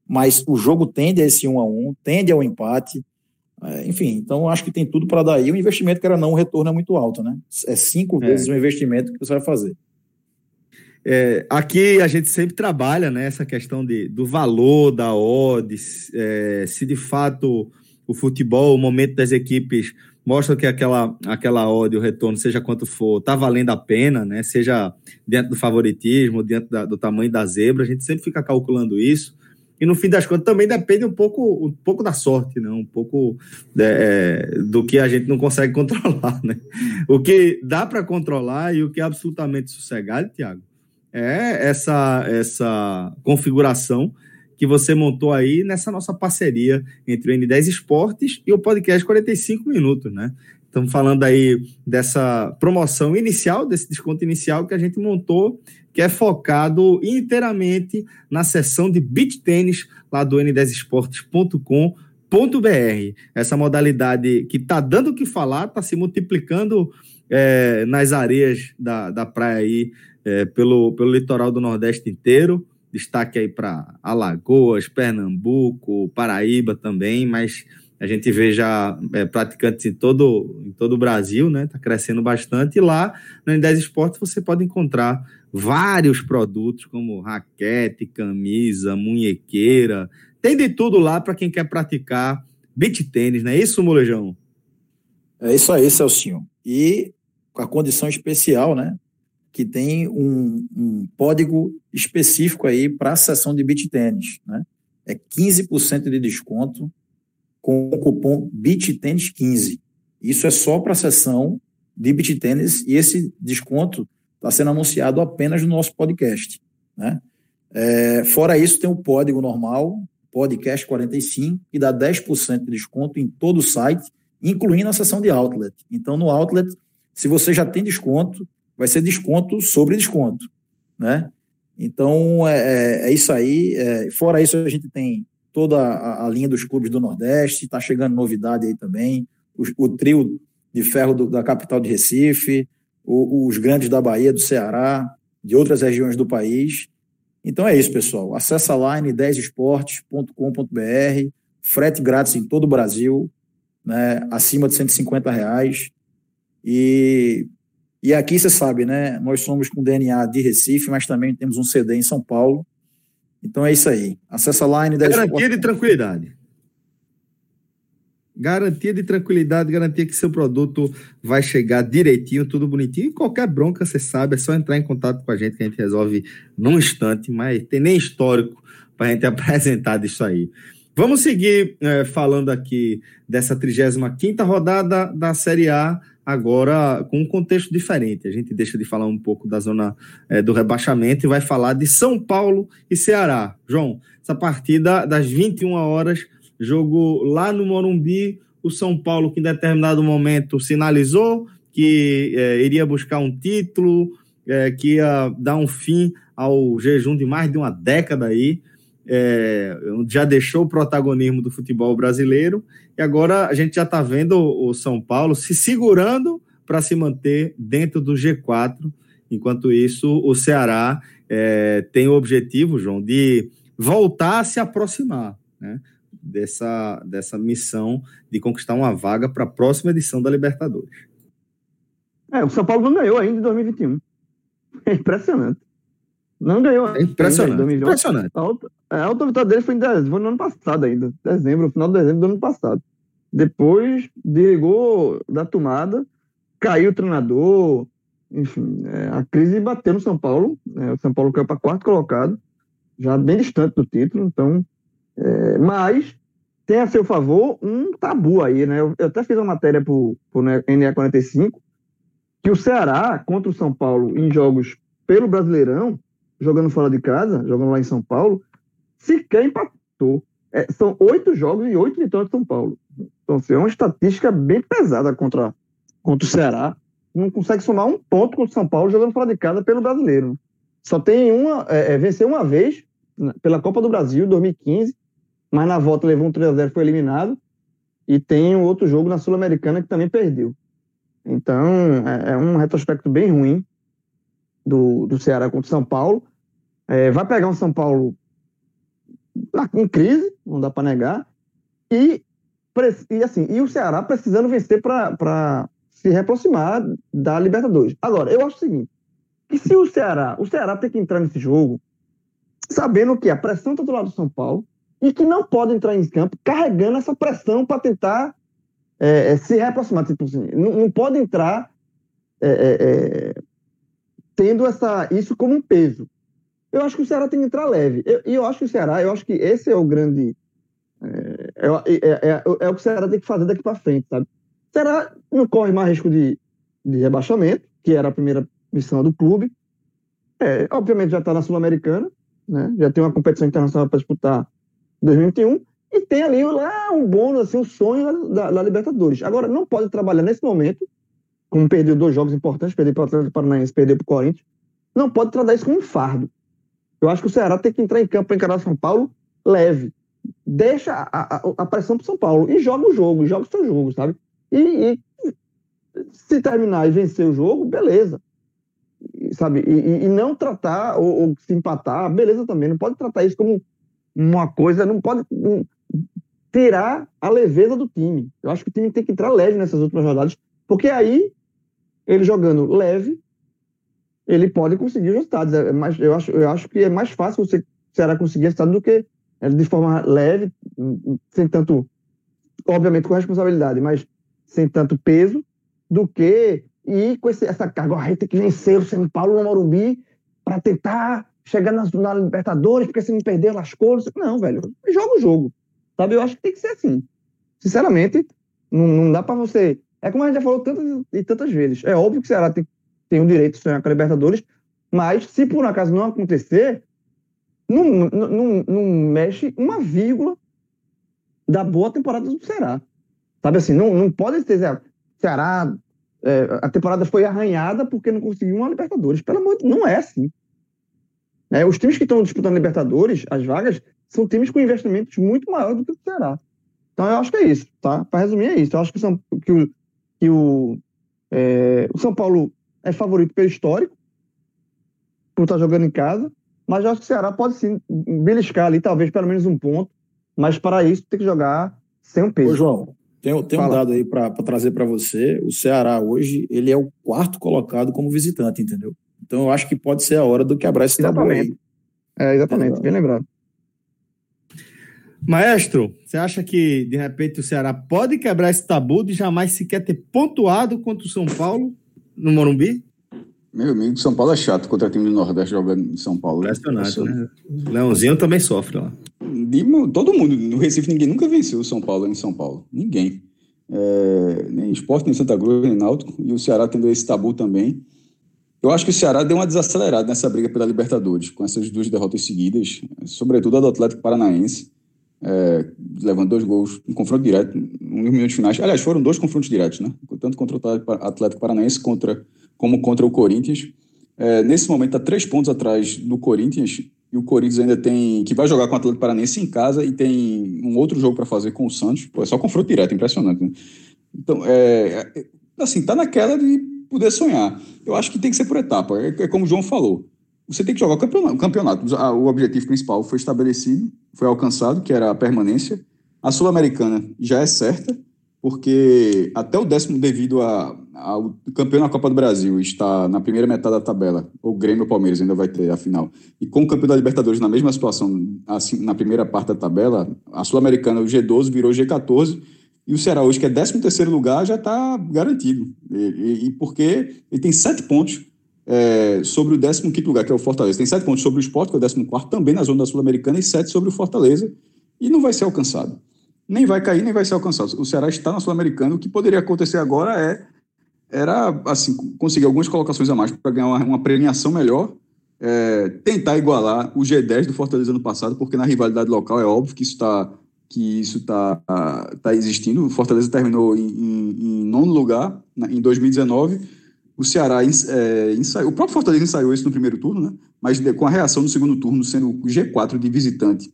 mas o jogo tende a esse 1 a 1 tende ao empate. É, enfim, então acho que tem tudo para dar aí. O investimento, que era não, o retorno é muito alto, né? É cinco é. vezes o investimento que você vai fazer. É, aqui a gente sempre trabalha nessa né, questão de, do valor da odds, é, se de fato o futebol, o momento das equipes mostra que aquela, aquela odd, o retorno, seja quanto for, tá valendo a pena, né? Seja dentro do favoritismo, dentro da, do tamanho da zebra, a gente sempre fica calculando isso. E no fim das contas também depende um pouco, um pouco da sorte, né? um pouco é, é do que a gente não consegue controlar. Né? O que dá para controlar e o que é absolutamente sossegado, Tiago, é essa, essa configuração que você montou aí nessa nossa parceria entre o N10 Esportes e o podcast 45 Minutos, né? Estamos falando aí dessa promoção inicial, desse desconto inicial que a gente montou que é focado inteiramente na seção de beach tênis lá do n10esportes.com.br. Essa modalidade que está dando o que falar, está se multiplicando é, nas areias da, da praia aí, é, pelo, pelo litoral do Nordeste inteiro. Destaque aí para Alagoas, Pernambuco, Paraíba também, mas a gente vê já é, praticantes em todo, em todo o Brasil, né? Está crescendo bastante. E lá no N10 Esportes você pode encontrar vários produtos, como raquete, camisa, munhequeira. Tem de tudo lá para quem quer praticar beach tênis, não é isso, Molejão? É isso aí, Celcinho. E com a condição especial, né? Que tem um, um código específico aí para a sessão de beach tênis, né? É 15% de desconto com o cupom BeachTênis15. Isso é só para a sessão de beach tênis e esse desconto está sendo anunciado apenas no nosso podcast. Né? É, fora isso, tem o código normal, podcast 45, que dá 10% de desconto em todo o site, incluindo a seção de outlet. Então, no outlet, se você já tem desconto, vai ser desconto sobre desconto. Né? Então, é, é, é isso aí. É, fora isso, a gente tem toda a, a linha dos clubes do Nordeste, está chegando novidade aí também, o, o trio de ferro do, da capital de Recife, os grandes da Bahia, do Ceará, de outras regiões do país. Então é isso, pessoal. Acesse a line 10esportes.com.br, frete grátis em todo o Brasil, né, acima de 150 reais. E, e aqui você sabe, né? Nós somos com DNA de Recife, mas também temos um CD em São Paulo. Então é isso aí. Acesse a line 10 Garantia de tranquilidade garantia de tranquilidade, garantia que seu produto vai chegar direitinho, tudo bonitinho. E qualquer bronca, você sabe, é só entrar em contato com a gente que a gente resolve num instante, mas tem nem histórico para a gente apresentar disso aí. Vamos seguir é, falando aqui dessa 35 rodada da Série A, agora com um contexto diferente. A gente deixa de falar um pouco da zona é, do rebaixamento e vai falar de São Paulo e Ceará. João, essa partida das 21 horas Jogo lá no Morumbi, o São Paulo, que em determinado momento sinalizou que é, iria buscar um título, é, que ia dar um fim ao jejum de mais de uma década aí, é, já deixou o protagonismo do futebol brasileiro, e agora a gente já está vendo o São Paulo se segurando para se manter dentro do G4. Enquanto isso, o Ceará é, tem o objetivo, João, de voltar a se aproximar né, dessa, dessa missão de conquistar uma vaga para a próxima edição da Libertadores. É, o São Paulo não ganhou ainda em 2021. É impressionante. Não ganhou. É impressionante. Ainda, impressionante. A outra, é, a outra vitória dele foi em dezembro, foi no ano passado ainda. Dezembro, final de dezembro do ano passado. Depois desligou da tomada, caiu o treinador, enfim, é, a crise bateu no São Paulo. É, o São Paulo caiu para quarto colocado, já bem distante do título. Então, é, mas tem a seu favor um tabu aí, né? Eu, eu até fiz uma matéria para o NE45 que o Ceará contra o São Paulo em jogos pelo Brasileirão, jogando fora de casa, jogando lá em São Paulo, sequer empatou. É, são oito jogos e oito vitórias de São Paulo. Então, assim, é uma estatística bem pesada contra, contra o Ceará. Não consegue somar um ponto contra o São Paulo jogando fora de casa pelo brasileiro. Só tem uma. É, é, venceu uma vez pela Copa do Brasil, 2015, mas na volta levou um 3x0 foi eliminado. E tem um outro jogo na Sul-Americana que também perdeu. Então, é, é, um retrospecto bem ruim do, do Ceará contra o São Paulo. É, vai pegar um São Paulo em crise, não dá para negar. E e assim, e o Ceará precisando vencer para se reaproximar da Libertadores. Agora, eu acho o seguinte, que se o Ceará, o Ceará tem que entrar nesse jogo sabendo que a pressão está do lado do São Paulo e que não pode entrar em campo carregando essa pressão para tentar é, é, se reaproximar. Tipo assim, não, não pode entrar é, é, é, tendo essa, isso como um peso. Eu acho que o Ceará tem que entrar leve. E eu, eu, acho que o Ceará, eu acho que esse é o grande é, é, é, é, o que o Ceará tem que fazer daqui para frente, sabe? O Ceará não corre mais risco de, de rebaixamento, que era a primeira missão do clube. Obviamente já está na Sul-Americana, né? já tem uma competição internacional para disputar 2021, e tem ali lá um bônus, assim, um sonho da, da, Libertadores. Agora, não pode trabalhar nesse momento, como perdeu dois jogos importantes, perdeu para o Atlético Paranaense, perdeu para o Corinthians, não pode tratar isso como um fardo. Eu acho que o Ceará tem que entrar em campo para encarar São Paulo leve, deixa a, a, a pressão para São Paulo e joga o jogo, joga o seu jogo, sabe? E, e, se terminar e vencer o jogo, beleza. Sabe? E, e não tratar ou, ou, se empatar, beleza também. Não pode tratar isso como uma coisa, não pode um, tirar a leveza do time. Eu acho que o time tem que entrar leve nessas últimas rodadas, porque aí, ele jogando leve, ele pode conseguir os resultados. É mais, eu, acho, eu acho que é mais fácil você será conseguir resultado do que é de forma leve, sem tanto, obviamente com responsabilidade, mas sem tanto peso, do que ir com esse, essa carga. Tem que vencer o São Paulo no Morumbi para tentar chegar na, na, Libertadores, porque se não perder, lascou. Não, velho, joga o jogo. Sabe? Eu acho que tem que ser assim. Sinceramente, não, não dá para você. É como a gente já falou tantas e tantas vezes. É óbvio que o Ceará tem, tem o direito de sonhar com a Libertadores, mas se por um acaso não acontecer, não, não, não mexe uma vírgula da boa temporada do Ceará. Sabe assim, não, não pode ter. Ceará, é, a temporada foi arranhada porque não conseguiu uma Libertadores. Pelo amor de não é assim. É, os times que estão disputando Libertadores, as vagas, são times com investimentos muito maiores do que o Ceará. Então eu acho que é isso, tá? Para resumir, é isso. Eu acho que, são, que, o, que o, é, o São Paulo é favorito pelo histórico, por estar jogando em casa. Mas eu acho que o Ceará pode sim beliscar ali, talvez pelo menos um ponto. Mas para isso tem que jogar sem um peso. Ô, João, tem, tem um dado aí para trazer para você. O Ceará hoje ele é o quarto colocado como visitante, entendeu? Então eu acho que pode ser a hora do quebrar esse tabu aí. É, exatamente, bem lembrado. Maestro, você acha que de repente o Ceará pode quebrar esse tabu de jamais sequer ter pontuado contra o São Paulo no Morumbi? Meu amigo, São Paulo é chato contra time do Nordeste jogando em São Paulo. Impressionante, né? Leãozinho também sofre lá. todo mundo. No Recife, ninguém nunca venceu o São Paulo em São Paulo. Ninguém. É, nem Esporte, nem Santa Cruz, nem Náutico. E o Ceará tendo esse tabu também. Eu acho que o Ceará deu uma desacelerada nessa briga pela Libertadores, com essas duas derrotas seguidas, sobretudo a do Atlético Paranaense, é, levando dois gols em confronto direto, nos minutos finais. Aliás, foram dois confrontos diretos, né? Tanto contra o Atlético Paranaense contra como contra o Corinthians. É, nesse momento está três pontos atrás do Corinthians e o Corinthians ainda tem que vai jogar com o Atlético Paranense em casa e tem um outro jogo para fazer com o Santos. Pô, é só confronto direto, impressionante. Né? Então, é, é, assim, tá naquela de poder sonhar. Eu acho que tem que ser por etapa. É, é como o João falou. Você tem que jogar o campeonato. O, campeonato. o objetivo principal foi estabelecido, foi alcançado, que era a permanência. A Sul-Americana já é certa, porque até o décimo, devido ao campeão da Copa do Brasil, está na primeira metade da tabela, o Grêmio ou Palmeiras ainda vai ter a final, e com o campeão da Libertadores na mesma situação, assim, na primeira parte da tabela, a Sul-Americana, o G12 virou G14, e o Ceará hoje, que é 13 terceiro lugar, já está garantido. E, e, porque ele tem sete pontos é, sobre o 15 quinto lugar, que é o Fortaleza. Tem sete pontos sobre o Sport, que é o 14 quarto, também na zona da Sul-Americana, e sete sobre o Fortaleza, e não vai ser alcançado. Nem vai cair, nem vai ser alcançado. O Ceará está na Sul-Americana. O que poderia acontecer agora é era assim conseguir algumas colocações a mais para ganhar uma, uma premiação melhor é, tentar igualar o G10 do Fortaleza no passado, porque na rivalidade local é óbvio que isso está que isso está tá existindo. O Fortaleza terminou em, em, em nono lugar em 2019. O Ceará é, ensaiou, o próprio Fortaleza ensaiou isso no primeiro turno, né? mas com a reação no segundo turno sendo o G4 de visitante,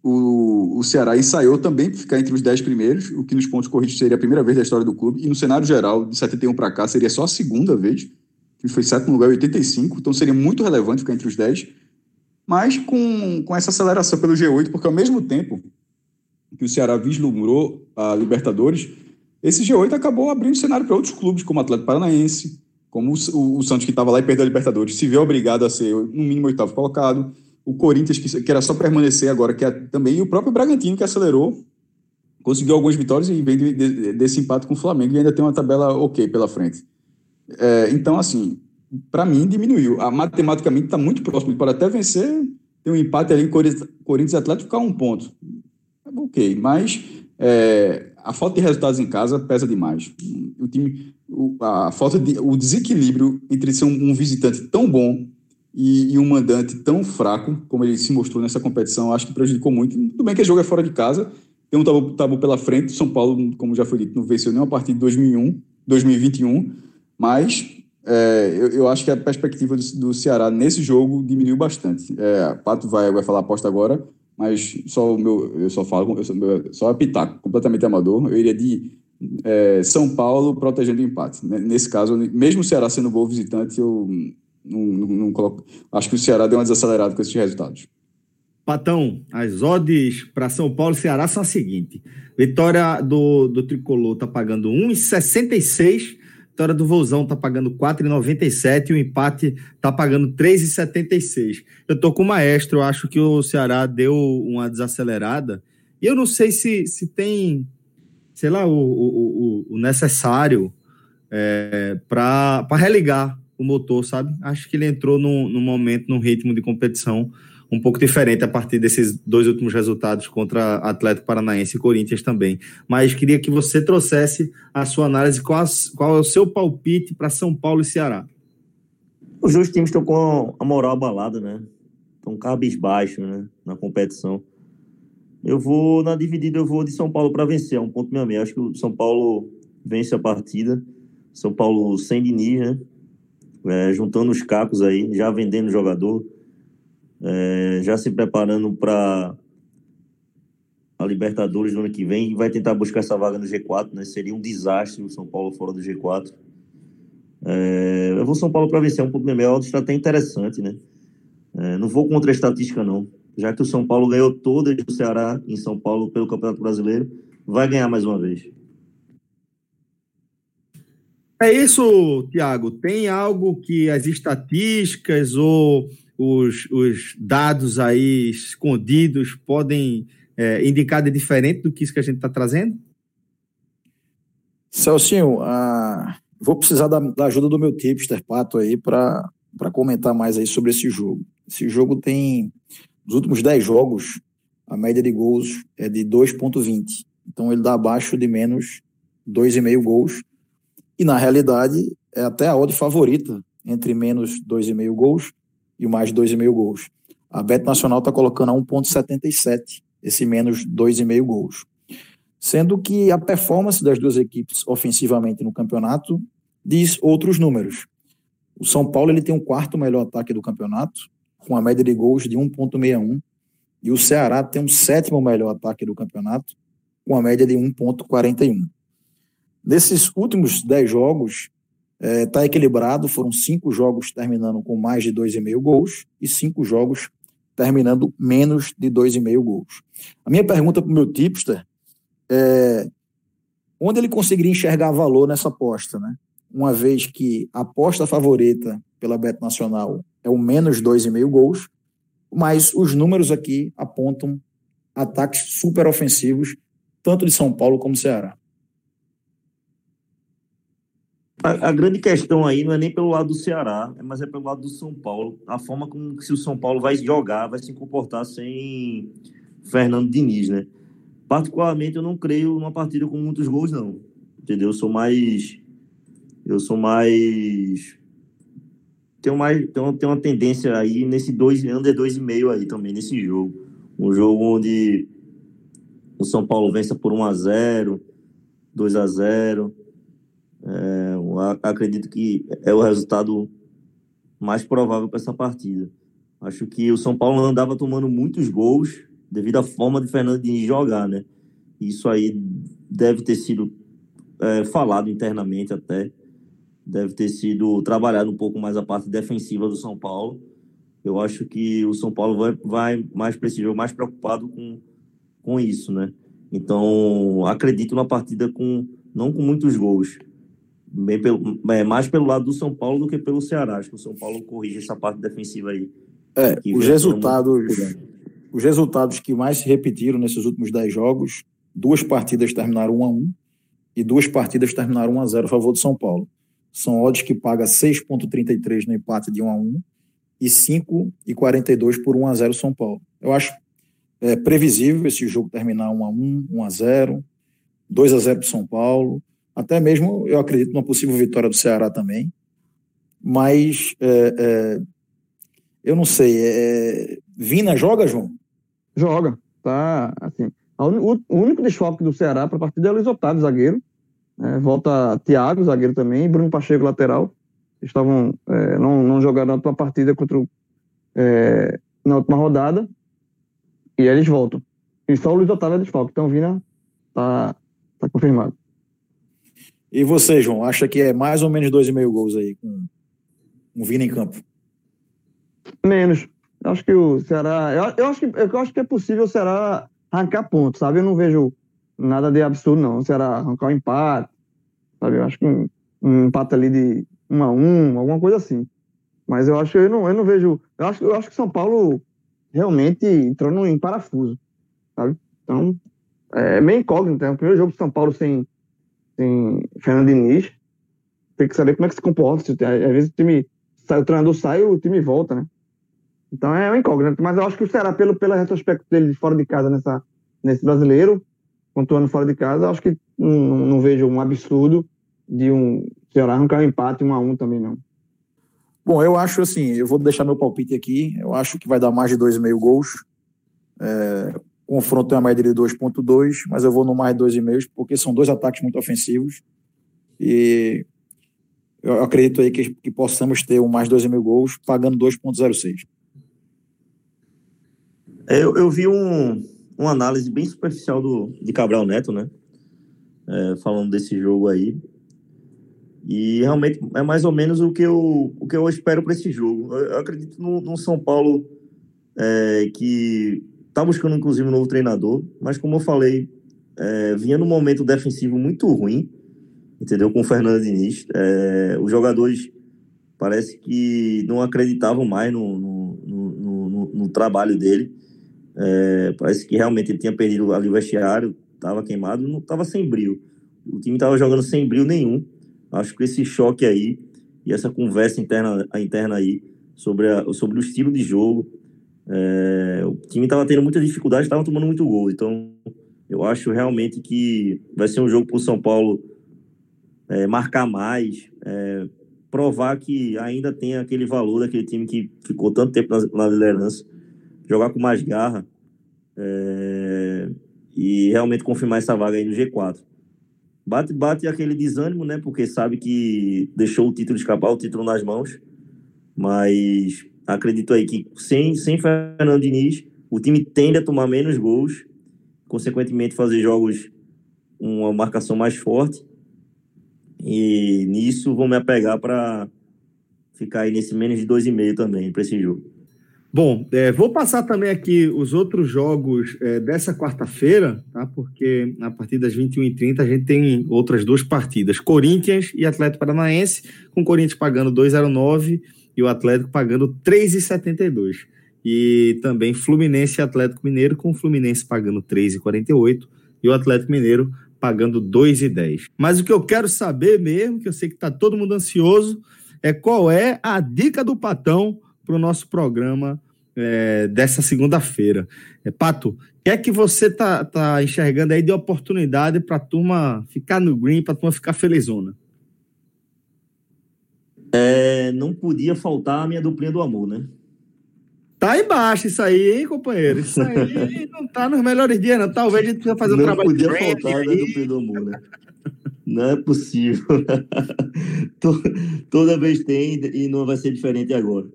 o, o Ceará ensaiou também ficar entre os 10 primeiros, o que nos pontos corridos seria a primeira vez da história do clube, e no cenário geral, de 71 para cá, seria só a segunda vez, que foi sétimo lugar em 85, então seria muito relevante ficar entre os 10, mas com, com essa aceleração pelo G8, porque ao mesmo tempo que o Ceará vislumbrou a Libertadores, esse G8 acabou abrindo cenário para outros clubes, como o Atlético Paranaense, como o, o Santos, que estava lá e perdeu a Libertadores, se vê obrigado a ser, no mínimo, oitavo colocado. O Corinthians, que, que era só permanecer agora, que é, também, e o próprio Bragantino, que acelerou, conseguiu algumas vitórias e vem de, de, desse empate com o Flamengo e ainda tem uma tabela ok pela frente. É, então, assim, para mim, diminuiu. A, matematicamente está muito próximo, ele pode até vencer, tem um empate ali Corinthians Atlético ficar um ponto ok, mas é, a falta de resultados em casa pesa demais. O time, o, a falta de, o desequilíbrio entre ser um, um visitante tão bom e, e, um mandante tão fraco, como ele se mostrou nessa competição, acho que prejudicou muito. Tudo bem que o jogo é fora de casa, tem um tabu, tabu pela frente. São Paulo, como já foi dito, não venceu nenhuma partida de 2001, 2021, mas é, eu, eu, acho que a perspectiva do, do, Ceará nesse jogo diminuiu bastante. É, Pato vai, vai falar aposta agora, mas só o meu, eu só falo, eu só, só a pitaco, completamente amador. Eu iria de é, São Paulo protegendo o empate. Nesse caso, mesmo o Ceará sendo bom visitante, eu não, não, não, coloco. Acho que o Ceará deu uma desacelerada com esses resultados. Patão, as odds para São Paulo e Ceará são as seguintes: vitória do, do tricolor está pagando 1,66 vitória do Vozão tá pagando 4,97 e o empate tá pagando 3,76. Eu tô com o Maestro, eu acho que o Ceará deu uma desacelerada. E eu não sei se, se tem, sei lá, o, o, o necessário é, para religar o motor, sabe? Acho que ele entrou num, num momento, num ritmo de competição um pouco diferente a partir desses dois últimos resultados contra Atlético Paranaense e Corinthians também. Mas queria que você trouxesse a sua análise, qual, qual é o seu palpite para São Paulo e Ceará? Os dois times estão com a moral abalada, né? Estão cabisbaixo né? na competição. Eu vou, na dividida, eu vou de São Paulo para vencer, é um ponto meu Acho que o São Paulo vence a partida. São Paulo sem Diniz, né? É, juntando os cacos aí, já vendendo jogador é, já se preparando para a Libertadores no ano que vem e vai tentar buscar essa vaga no G4, né? Seria um desastre o São Paulo fora do G4. É, eu vou São Paulo para vencer, é um pouco melhor, está até interessante, né? É, não vou contra a estatística, não. Já que o São Paulo ganhou todas do Ceará em São Paulo pelo Campeonato Brasileiro, vai ganhar mais uma vez. É isso, Tiago. Tem algo que as estatísticas ou os, os dados aí escondidos podem é, indicar de diferente do que isso que a gente está trazendo? Celcinho, ah, vou precisar da, da, ajuda do meu tipster Pato aí para comentar mais aí sobre esse jogo. Esse jogo tem, nos últimos 10 jogos, a média de gols é de 2,20. Então ele dá abaixo de menos 2,5 gols. E na realidade é até a odd favorita entre menos 2,5 gols e o mais 2,5 gols. A Bet Nacional está colocando a 1,77 esse menos 2,5 gols. Sendo que a performance das duas equipes ofensivamente no campeonato diz outros números. O São Paulo ele tem o quarto melhor ataque do campeonato, com a média de gols de 1,61, e o Ceará tem o sétimo melhor ataque do campeonato, com a média de 1,41. Nesses últimos 10 jogos, Está é, tá equilibrado, foram cinco jogos terminando com mais de 2,5 gols e cinco jogos terminando menos de 2,5 gols. A minha pergunta para o meu tipster é onde ele conseguiria enxergar valor nessa aposta, né? Uma vez que a aposta favorita pela Bet Nacional é o menos 2,5 gols, mas os números aqui apontam ataques super ofensivos, tanto de São Paulo como Ceará. A, a, grande questão aí não é nem pelo lado do Ceará, mas é pelo lado do São Paulo. A forma como se o São Paulo vai jogar, vai se comportar sem Fernando Diniz, né? Particularmente, eu não creio numa partida com muitos gols, não. Entendeu? Eu sou mais. Eu sou mais. Tenho, mais, tenho, tenho uma tendência aí nesse dois, under 2,5 aí também, nesse jogo. Um jogo onde o São Paulo vença por 1 a 0 2 a 0 é, acredito que é o resultado mais provável para essa partida. Acho que o São Paulo andava tomando muitos gols devido à forma de Fernando Diniz jogar, né? Isso aí deve ter sido é, falado internamente até, deve ter sido trabalhado um pouco mais a parte defensiva do São Paulo. Eu acho que o São Paulo vai, vai mais preciso, mais preocupado com, com isso, né? Então, acredito na partida com não com muitos gols, bem pelo, é, mais pelo lado do São Paulo do que pelo Ceará. Acho que o São Paulo corrige essa parte defensiva aí. É, os resultados, os resultados que mais se repetiram nesses últimos 10 jogos, duas partidas terminaram 1 a 1 e duas partidas terminaram 1 a 0 a favor do São Paulo. São odds que paga 6.33 no empate de 1 a 1 e 5,42 por 1 a 0 São Paulo. Eu acho é, previsível esse jogo terminar 1 a 1, 1 a 0, 2 a 0 para São Paulo. Até mesmo eu acredito numa possível vitória do Ceará também. Mas é, é, eu não sei. É, Vina joga, João? Joga. Tá assim. O, único desfoque do Ceará para a partida é o Luiz Otávio, zagueiro. É, volta Thiago, zagueiro também, Bruno Pacheco, lateral. Estavam, é, não, não jogaram na última partida contra o, é, na última rodada. E aí eles voltam. E só o Luiz Otávio é desfalque. Então o Vina tá, tá confirmado. E você, João, acha que é mais ou menos dois e meio gols aí com um Vina em campo? Menos. Eu acho que o Ceará. Eu, eu, acho que, eu acho que é possível o Ceará arrancar pontos, sabe? Eu não vejo nada de absurdo, não. O Ceará arrancar um empate, sabe? Eu acho que um, um empate ali de um a um, alguma coisa assim. Mas eu acho que eu não, eu não vejo. Eu acho, eu acho que São Paulo realmente entrou no, em parafuso, sabe? Então, é meio incógnito. É o primeiro jogo de São Paulo sem tem Fernando Diniz, tem que saber como é que se comporta. Às vezes o time sai, o treinador sai e o time volta, né? Então é um incógnito. Mas eu acho que o Ceará, pelo, pelo retrospecto dele de fora de casa nessa, nesse brasileiro, pontuando fora de casa, acho que não, não vejo um absurdo de um Ceará arrancar um empate um a um também, não. Bom, eu acho assim, eu vou deixar meu palpite aqui. Eu acho que vai dar mais de 2,5 gols. É, confronto tem uma média de 2.2, mas eu vou no mais 2,5 porque são dois ataques muito ofensivos e eu acredito aí que, que possamos ter um mais 2,5 gols pagando 2.06. É, eu, eu vi um, uma análise bem superficial do, de Cabral Neto, né? É, falando desse jogo aí. E realmente é mais ou menos o que eu, o que eu espero para esse jogo. Eu, eu acredito no, no São Paulo é, que Está buscando, inclusive, um novo treinador, mas como eu falei, é, vinha num momento defensivo muito ruim, entendeu? Com o Fernando Diniz. É, os jogadores parece que não acreditavam mais no, no, no, no, no trabalho dele. É, parece que realmente ele tinha perdido ali o vestiário, estava queimado, não estava sem brilho. O time estava jogando sem brilho nenhum. Acho que esse choque aí e essa conversa interna, interna aí sobre, a, sobre o estilo de jogo, é, o time estava tendo muita dificuldade, estava tomando muito gol. Então, eu acho realmente que vai ser um jogo para o São Paulo é, marcar mais, é, provar que ainda tem aquele valor daquele time que ficou tanto tempo na, na liderança, jogar com mais garra é, e realmente confirmar essa vaga aí no G4. Bate, bate aquele desânimo, né? Porque sabe que deixou o título escapar, o título nas mãos. Mas acredito aí que sem, sem Fernando Diniz, o time tende a tomar menos gols, consequentemente fazer jogos uma marcação mais forte. E nisso vou me apegar para ficar aí nesse menos de 2,5 também para esse jogo. Bom, é, vou passar também aqui os outros jogos é, dessa quarta-feira, tá? porque a partir das 21h30 a gente tem outras duas partidas: Corinthians e Atlético Paranaense, com o Corinthians pagando 2,09 e o Atlético pagando 3,72. E também Fluminense e Atlético Mineiro, com o Fluminense pagando 3,48 e o Atlético Mineiro pagando 2,10. Mas o que eu quero saber mesmo, que eu sei que está todo mundo ansioso, é qual é a dica do Patão para o nosso programa é, dessa segunda-feira. É, Pato, o que é que você tá, tá enxergando aí de oportunidade para a turma ficar no green, para a turma ficar felizona? É, não podia faltar a minha duplinha do amor, né? Tá embaixo isso aí, hein, companheiro? Isso aí não tá nos melhores dias, não. Talvez a gente precisa fazer um não trabalho. Não podia faltar a duplinha do amor, né? Não é possível. Toda vez tem e não vai ser diferente agora.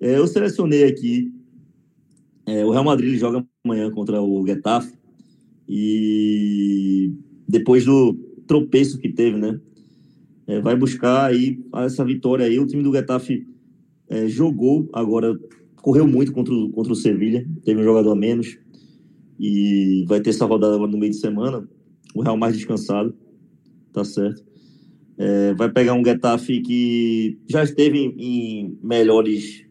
É, eu selecionei aqui. É, o Real Madrid joga amanhã contra o Getafe. E depois do tropeço que teve, né? É, vai buscar aí essa vitória aí. O time do Getafe é, jogou agora, correu muito contra o, contra o Sevilha. Teve um jogador a menos. E vai ter essa rodada no meio de semana. O Real mais descansado. Tá certo. É, vai pegar um Getafe que já esteve em, em melhores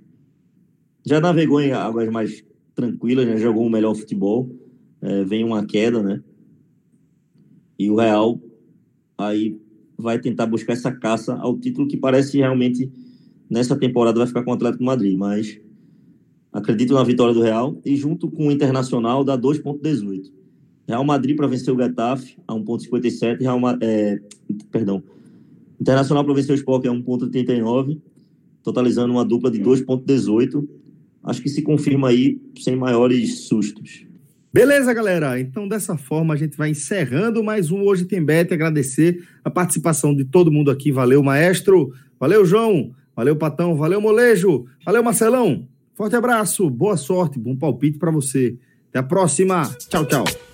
já navegou em águas mais tranquilas, já jogou um melhor futebol. É, vem uma queda, né? E o Real aí vai tentar buscar essa caça ao título que parece realmente nessa temporada vai ficar com o Atlético Madrid, mas acredito na vitória do Real e junto com o Internacional dá 2.18. Real Madrid para vencer o Getafe a 1.57, Real é, perdão. Internacional para vencer o Sport é 1.39, totalizando uma dupla de 2.18 acho que se confirma aí sem maiores sustos. Beleza, galera. Então, dessa forma, a gente vai encerrando mais um Hoje Tem Bet. Agradecer a participação de todo mundo aqui. Valeu, maestro. Valeu, João. Valeu, Patão. Valeu, Molejo. Valeu, Marcelão. Forte abraço. Boa sorte. Bom palpite para você. Até a próxima. Tchau, tchau.